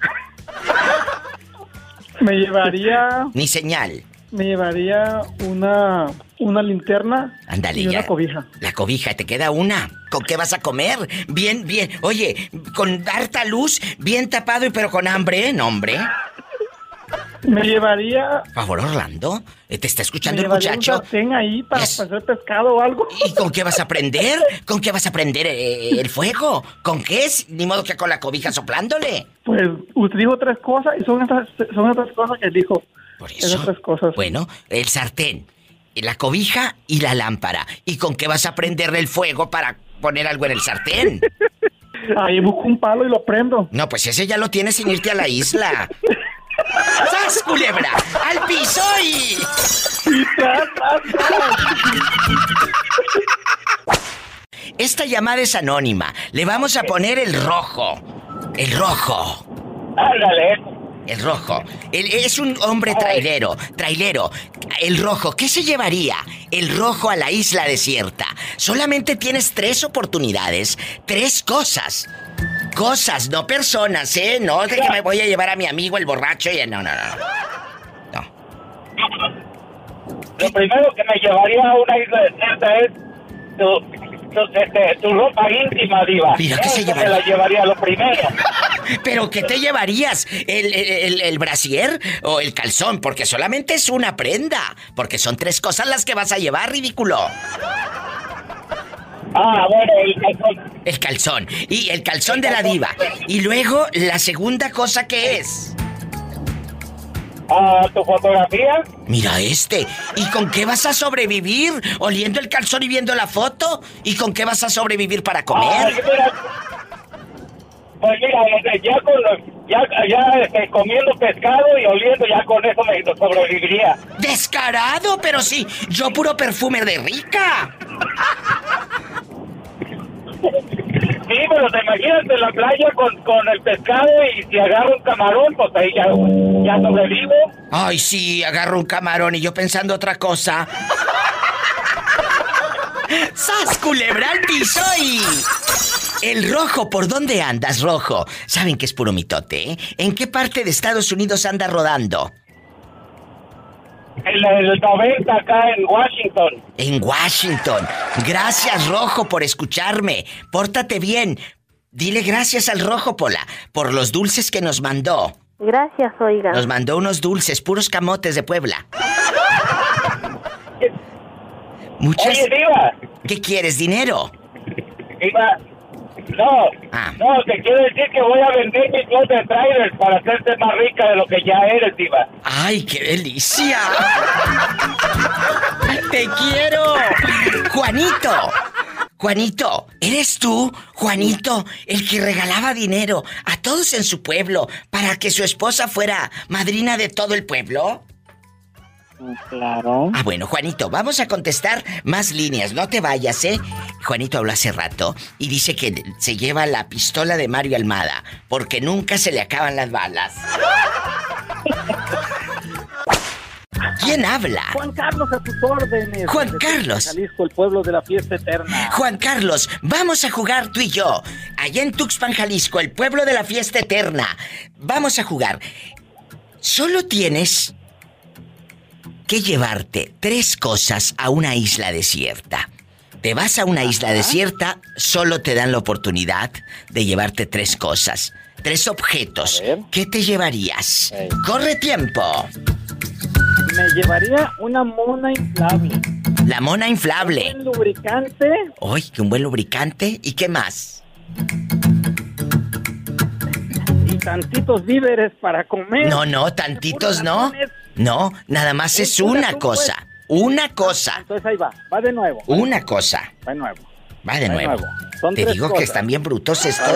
Me llevaría, ni señal. me llevaría una, una linterna Ándale, y una ya. cobija. La cobija, te queda una. ¿Con qué vas a comer? Bien, bien. Oye, con harta luz, bien tapado y pero con hambre, ¿eh? No, hombre. Me llevaría, Por favor, Orlando. eh, ¿Te está me escuchando el un muchacho? sartén ahí para hacer pescado o algo. ¿Y con qué vas a prender? ¿Con qué vas a prender eh, el fuego? ¿Con qué es? Ni modo que con la cobija soplándole. Pues usted dijo tres cosas y son estas, son estas cosas que dijo. Por Esas tres cosas. Bueno, el sartén, la cobija y la lámpara. ¿Y con qué vas a prenderle el fuego para poner algo en el sartén? Ahí busco un palo y lo prendo. No, pues ese ya lo tienes sin irte a la isla. ¡Sas, culebra! ¡Al piso y... Esta llamada es anónima. Le vamos a poner el rojo. El rojo. Ándale. El rojo. Él es un hombre trailero. Trailero. El rojo. ¿Qué se llevaría el rojo a la isla desierta? Solamente tienes tres oportunidades. Tres cosas. Cosas, no personas, ¿eh? No de que me voy a llevar a mi amigo el borracho y... No, no, no. Lo primero que me llevaría a una isla desierta es tu, tu, este, tu ropa íntima, diva. Mira, ¿qué se llevaría? me la llevaría lo primero. ¿Pero qué te llevarías? ¿El, el, el- el brasier o el calzón? Porque solamente es una prenda. Porque son tres cosas las que vas a llevar, ridículo. Ah, bueno, el calzón. El calzón. Y el calzón de la diva. Y luego, la segunda cosa que es. Ah, tu fotografía. Mira este. ¿Y con qué vas a sobrevivir? ¿Oliendo el calzón y viendo la foto? ¿Y con qué vas a sobrevivir para comer? mira. Pues mira, este, ya con los- ya, ya este, comiendo pescado y oliendo, ya con eso me sobreviviría. ¡Descarado! Pero sí, yo puro perfume de rica. Sí, pero te imaginas en la playa con, con el pescado y si agarro un camarón, pues ahí ya, ya sobrevivo. Ay, sí, agarro un camarón y yo pensando otra cosa. ¡Sas, culebra al piso y... El rojo, ¿por dónde andas, rojo? Saben que es puro mitote, ¿eh? ¿En qué parte de Estados Unidos anda rodando? En el 90 acá en Washington. En Washington. Gracias, Rojo, por escucharme. Pórtate bien. Dile gracias al Rojo, Pola, por los dulces que nos mandó. Gracias, oiga. Nos mandó unos dulces, puros camotes de Puebla. Muchas... Oye, Diva. ¿Qué quieres, dinero? Diva, no, no, te quiero decir que voy a vender mi club de trailers para hacerte más rica de lo que ya eres, Diva. ¡Ay, qué delicia! ¡Te quiero! Juanito, Juanito, ¿eres tú, Juanito, el que regalaba dinero a todos en su pueblo para que su esposa fuera madrina de todo el pueblo? Claro. Ah, bueno, Juanito, vamos a contestar más líneas. No te vayas, ¿eh? Juanito habló hace rato y dice que se lleva la pistola de Mario Almada porque nunca se le acaban las balas. ¿Quién habla? Juan Carlos a tus órdenes. Juan Desde Carlos. Jalisco, el pueblo de la fiesta eterna. Juan Carlos, vamos a jugar tú y yo. Allá en Tuxpan, Jalisco, el pueblo de la fiesta eterna. Vamos a jugar. Solo tienes que llevarte tres cosas a una isla desierta. Te vas a una isla desierta, solo te dan la oportunidad de llevarte tres cosas. Tres objetos. ¿Qué te llevarías? Corre tiempo. Me llevaría una mona inflable. La mona inflable. Un lubricante. ¡Ay, que un buen lubricante! ¿Y qué más? Y tantitos víveres para comer. No, no, tantitos no. No, nada más es una cosa. Una cosa. Entonces ahí va, va de nuevo. Una cosa. Va de nuevo. Va de Va de nuevo. Son Te digo que están bien brutos estos.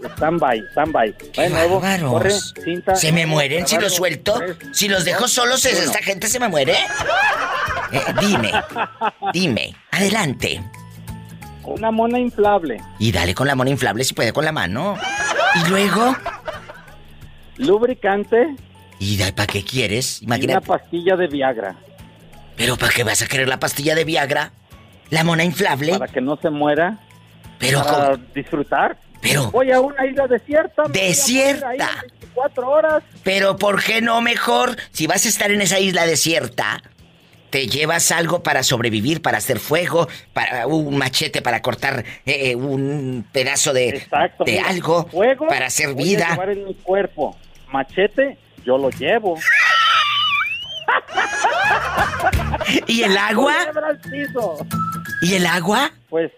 ver, Stand by, stand by. Va de nuevo. bárbaros. Corre, cinta. ¿Se me mueren si los suelto? Tres, Si los dejo solos, uno. ¿esta gente se me muere? Eh, dime, dime, adelante. Una mona inflable. Y dale con la mano inflable si puede con la mano. Y luego, Lubricante. ¿Y para qué quieres? Y una Imagínate. pastilla de Viagra. ¿Pero para qué vas a querer la pastilla de Viagra? ¿La mona inflable? Para que no se muera. Pero para disfrutar. Pero- Voy a una isla desierta. me voy a Desierta. morir ahí 24 horas. Pero ¿por qué no mejor? Si vas a estar en esa isla desierta, te llevas algo para sobrevivir, para hacer fuego, para un machete para cortar eh, un pedazo de, Exacto. de mira, algo, fuego para hacer voy a vida. llevar en mi cuerpo. Machete, yo lo llevo. ¿Y el agua? ¿Y el agua? Pues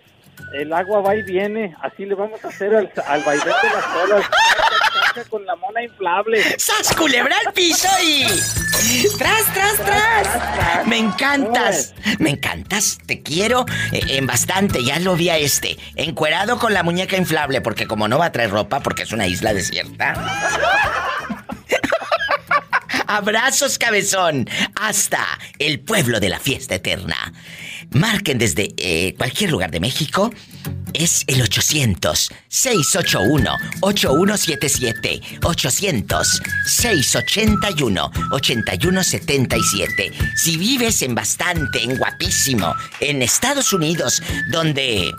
el agua va y viene. Así le vamos a hacer al, al vaivén de las olas. Con la mona inflable. ¡Sas, culebra al piso y... ¡Tras, tras, tras! Me encantas, me encantas, te quiero eh, en bastante, ya lo vi a este, encuerado con la muñeca inflable, porque como no va a traer ropa, porque es una isla desierta. Abrazos, cabezón, hasta el pueblo de la fiesta eterna. Marquen desde eh, cualquier lugar de México. Es el 800-681-8177. 800-681-8177. Si vives en bastante, en guapísimo, en Estados Unidos, donde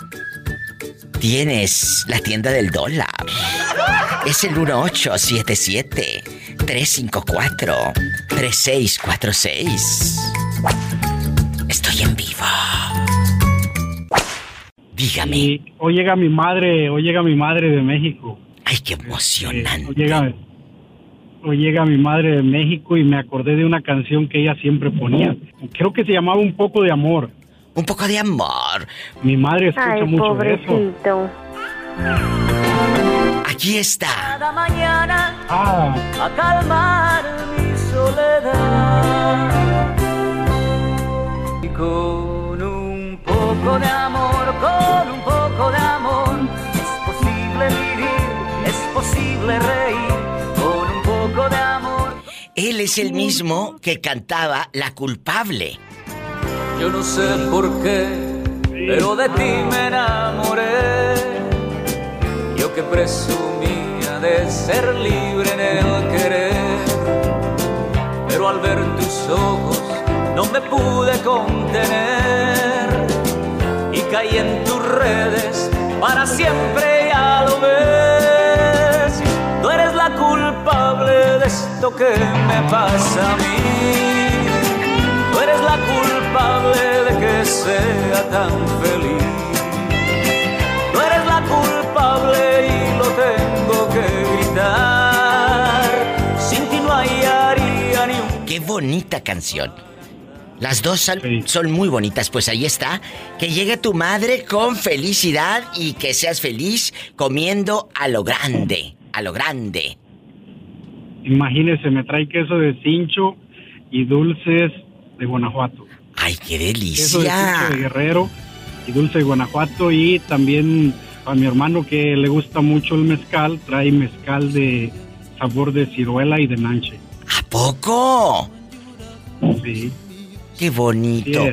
tienes la tienda del dólar, es el 1877-354-3646. Estoy en vivo. Dígame. Y hoy llega mi madre, hoy llega mi madre de México. Ay, qué emocionante. Hoy llega, hoy llega mi madre de México y me acordé de una canción que ella siempre ponía. Creo que se llamaba Un poco de amor. Un poco de amor. amor. Mi madre escucha Ay, mucho pobrecito. Aquí está. Cada mañana Ah. a calmar mi soledad. Y con un poco de amor, con un poco de amor, es posible vivir, es posible reír, con un poco de amor. Él es el mismo que cantaba La culpable. Yo no sé por qué, pero de ti me enamoré. Yo que presumía de ser libre en el querer. Pero al ver tus ojos no me pude contener. Y caí en tus redes para siempre, ya lo ves. Tú eres la culpable de esto que me pasa a mí. Tú eres la culpable de que sea tan feliz. Tú eres la culpable y lo tengo Qué bonita canción. Las dos son, son muy bonitas, pues ahí está. Que llegue tu madre con felicidad y que seas feliz comiendo a lo grande, a lo grande. Imagínese, me trae queso de cincho y dulces de Guanajuato. ¡Ay, qué Queso de delicia! cincho de Guerrero y dulce de Guanajuato. Y también a mi hermano que le gusta mucho el mezcal, trae mezcal de sabor de ciruela y de nanche. ¿A poco? Sí. Qué bonito.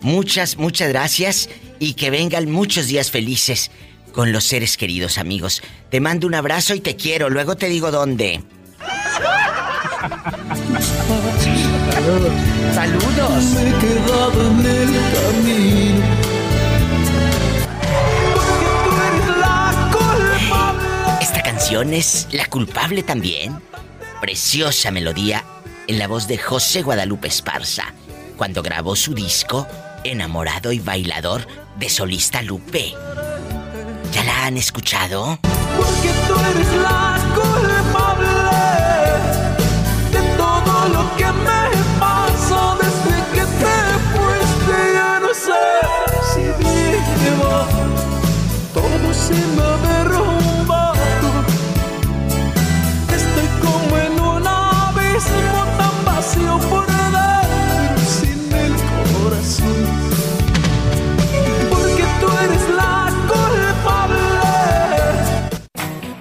Muchas, muchas gracias y que vengan muchos días felices con los seres queridos amigos. Te mando un abrazo y te quiero. Luego te digo dónde. Saludos. Me he quedado en el camino. Esta canción es La culpable también. Preciosa melodía en la voz de José Guadalupe Esparza, cuando grabó su disco Enamorado y Bailador de Solista Lupe. ¿Ya la han escuchado? Porque tú eres la culpable de todo lo que me pasó desde que te fuiste. Ya no sé si vivo, todo se me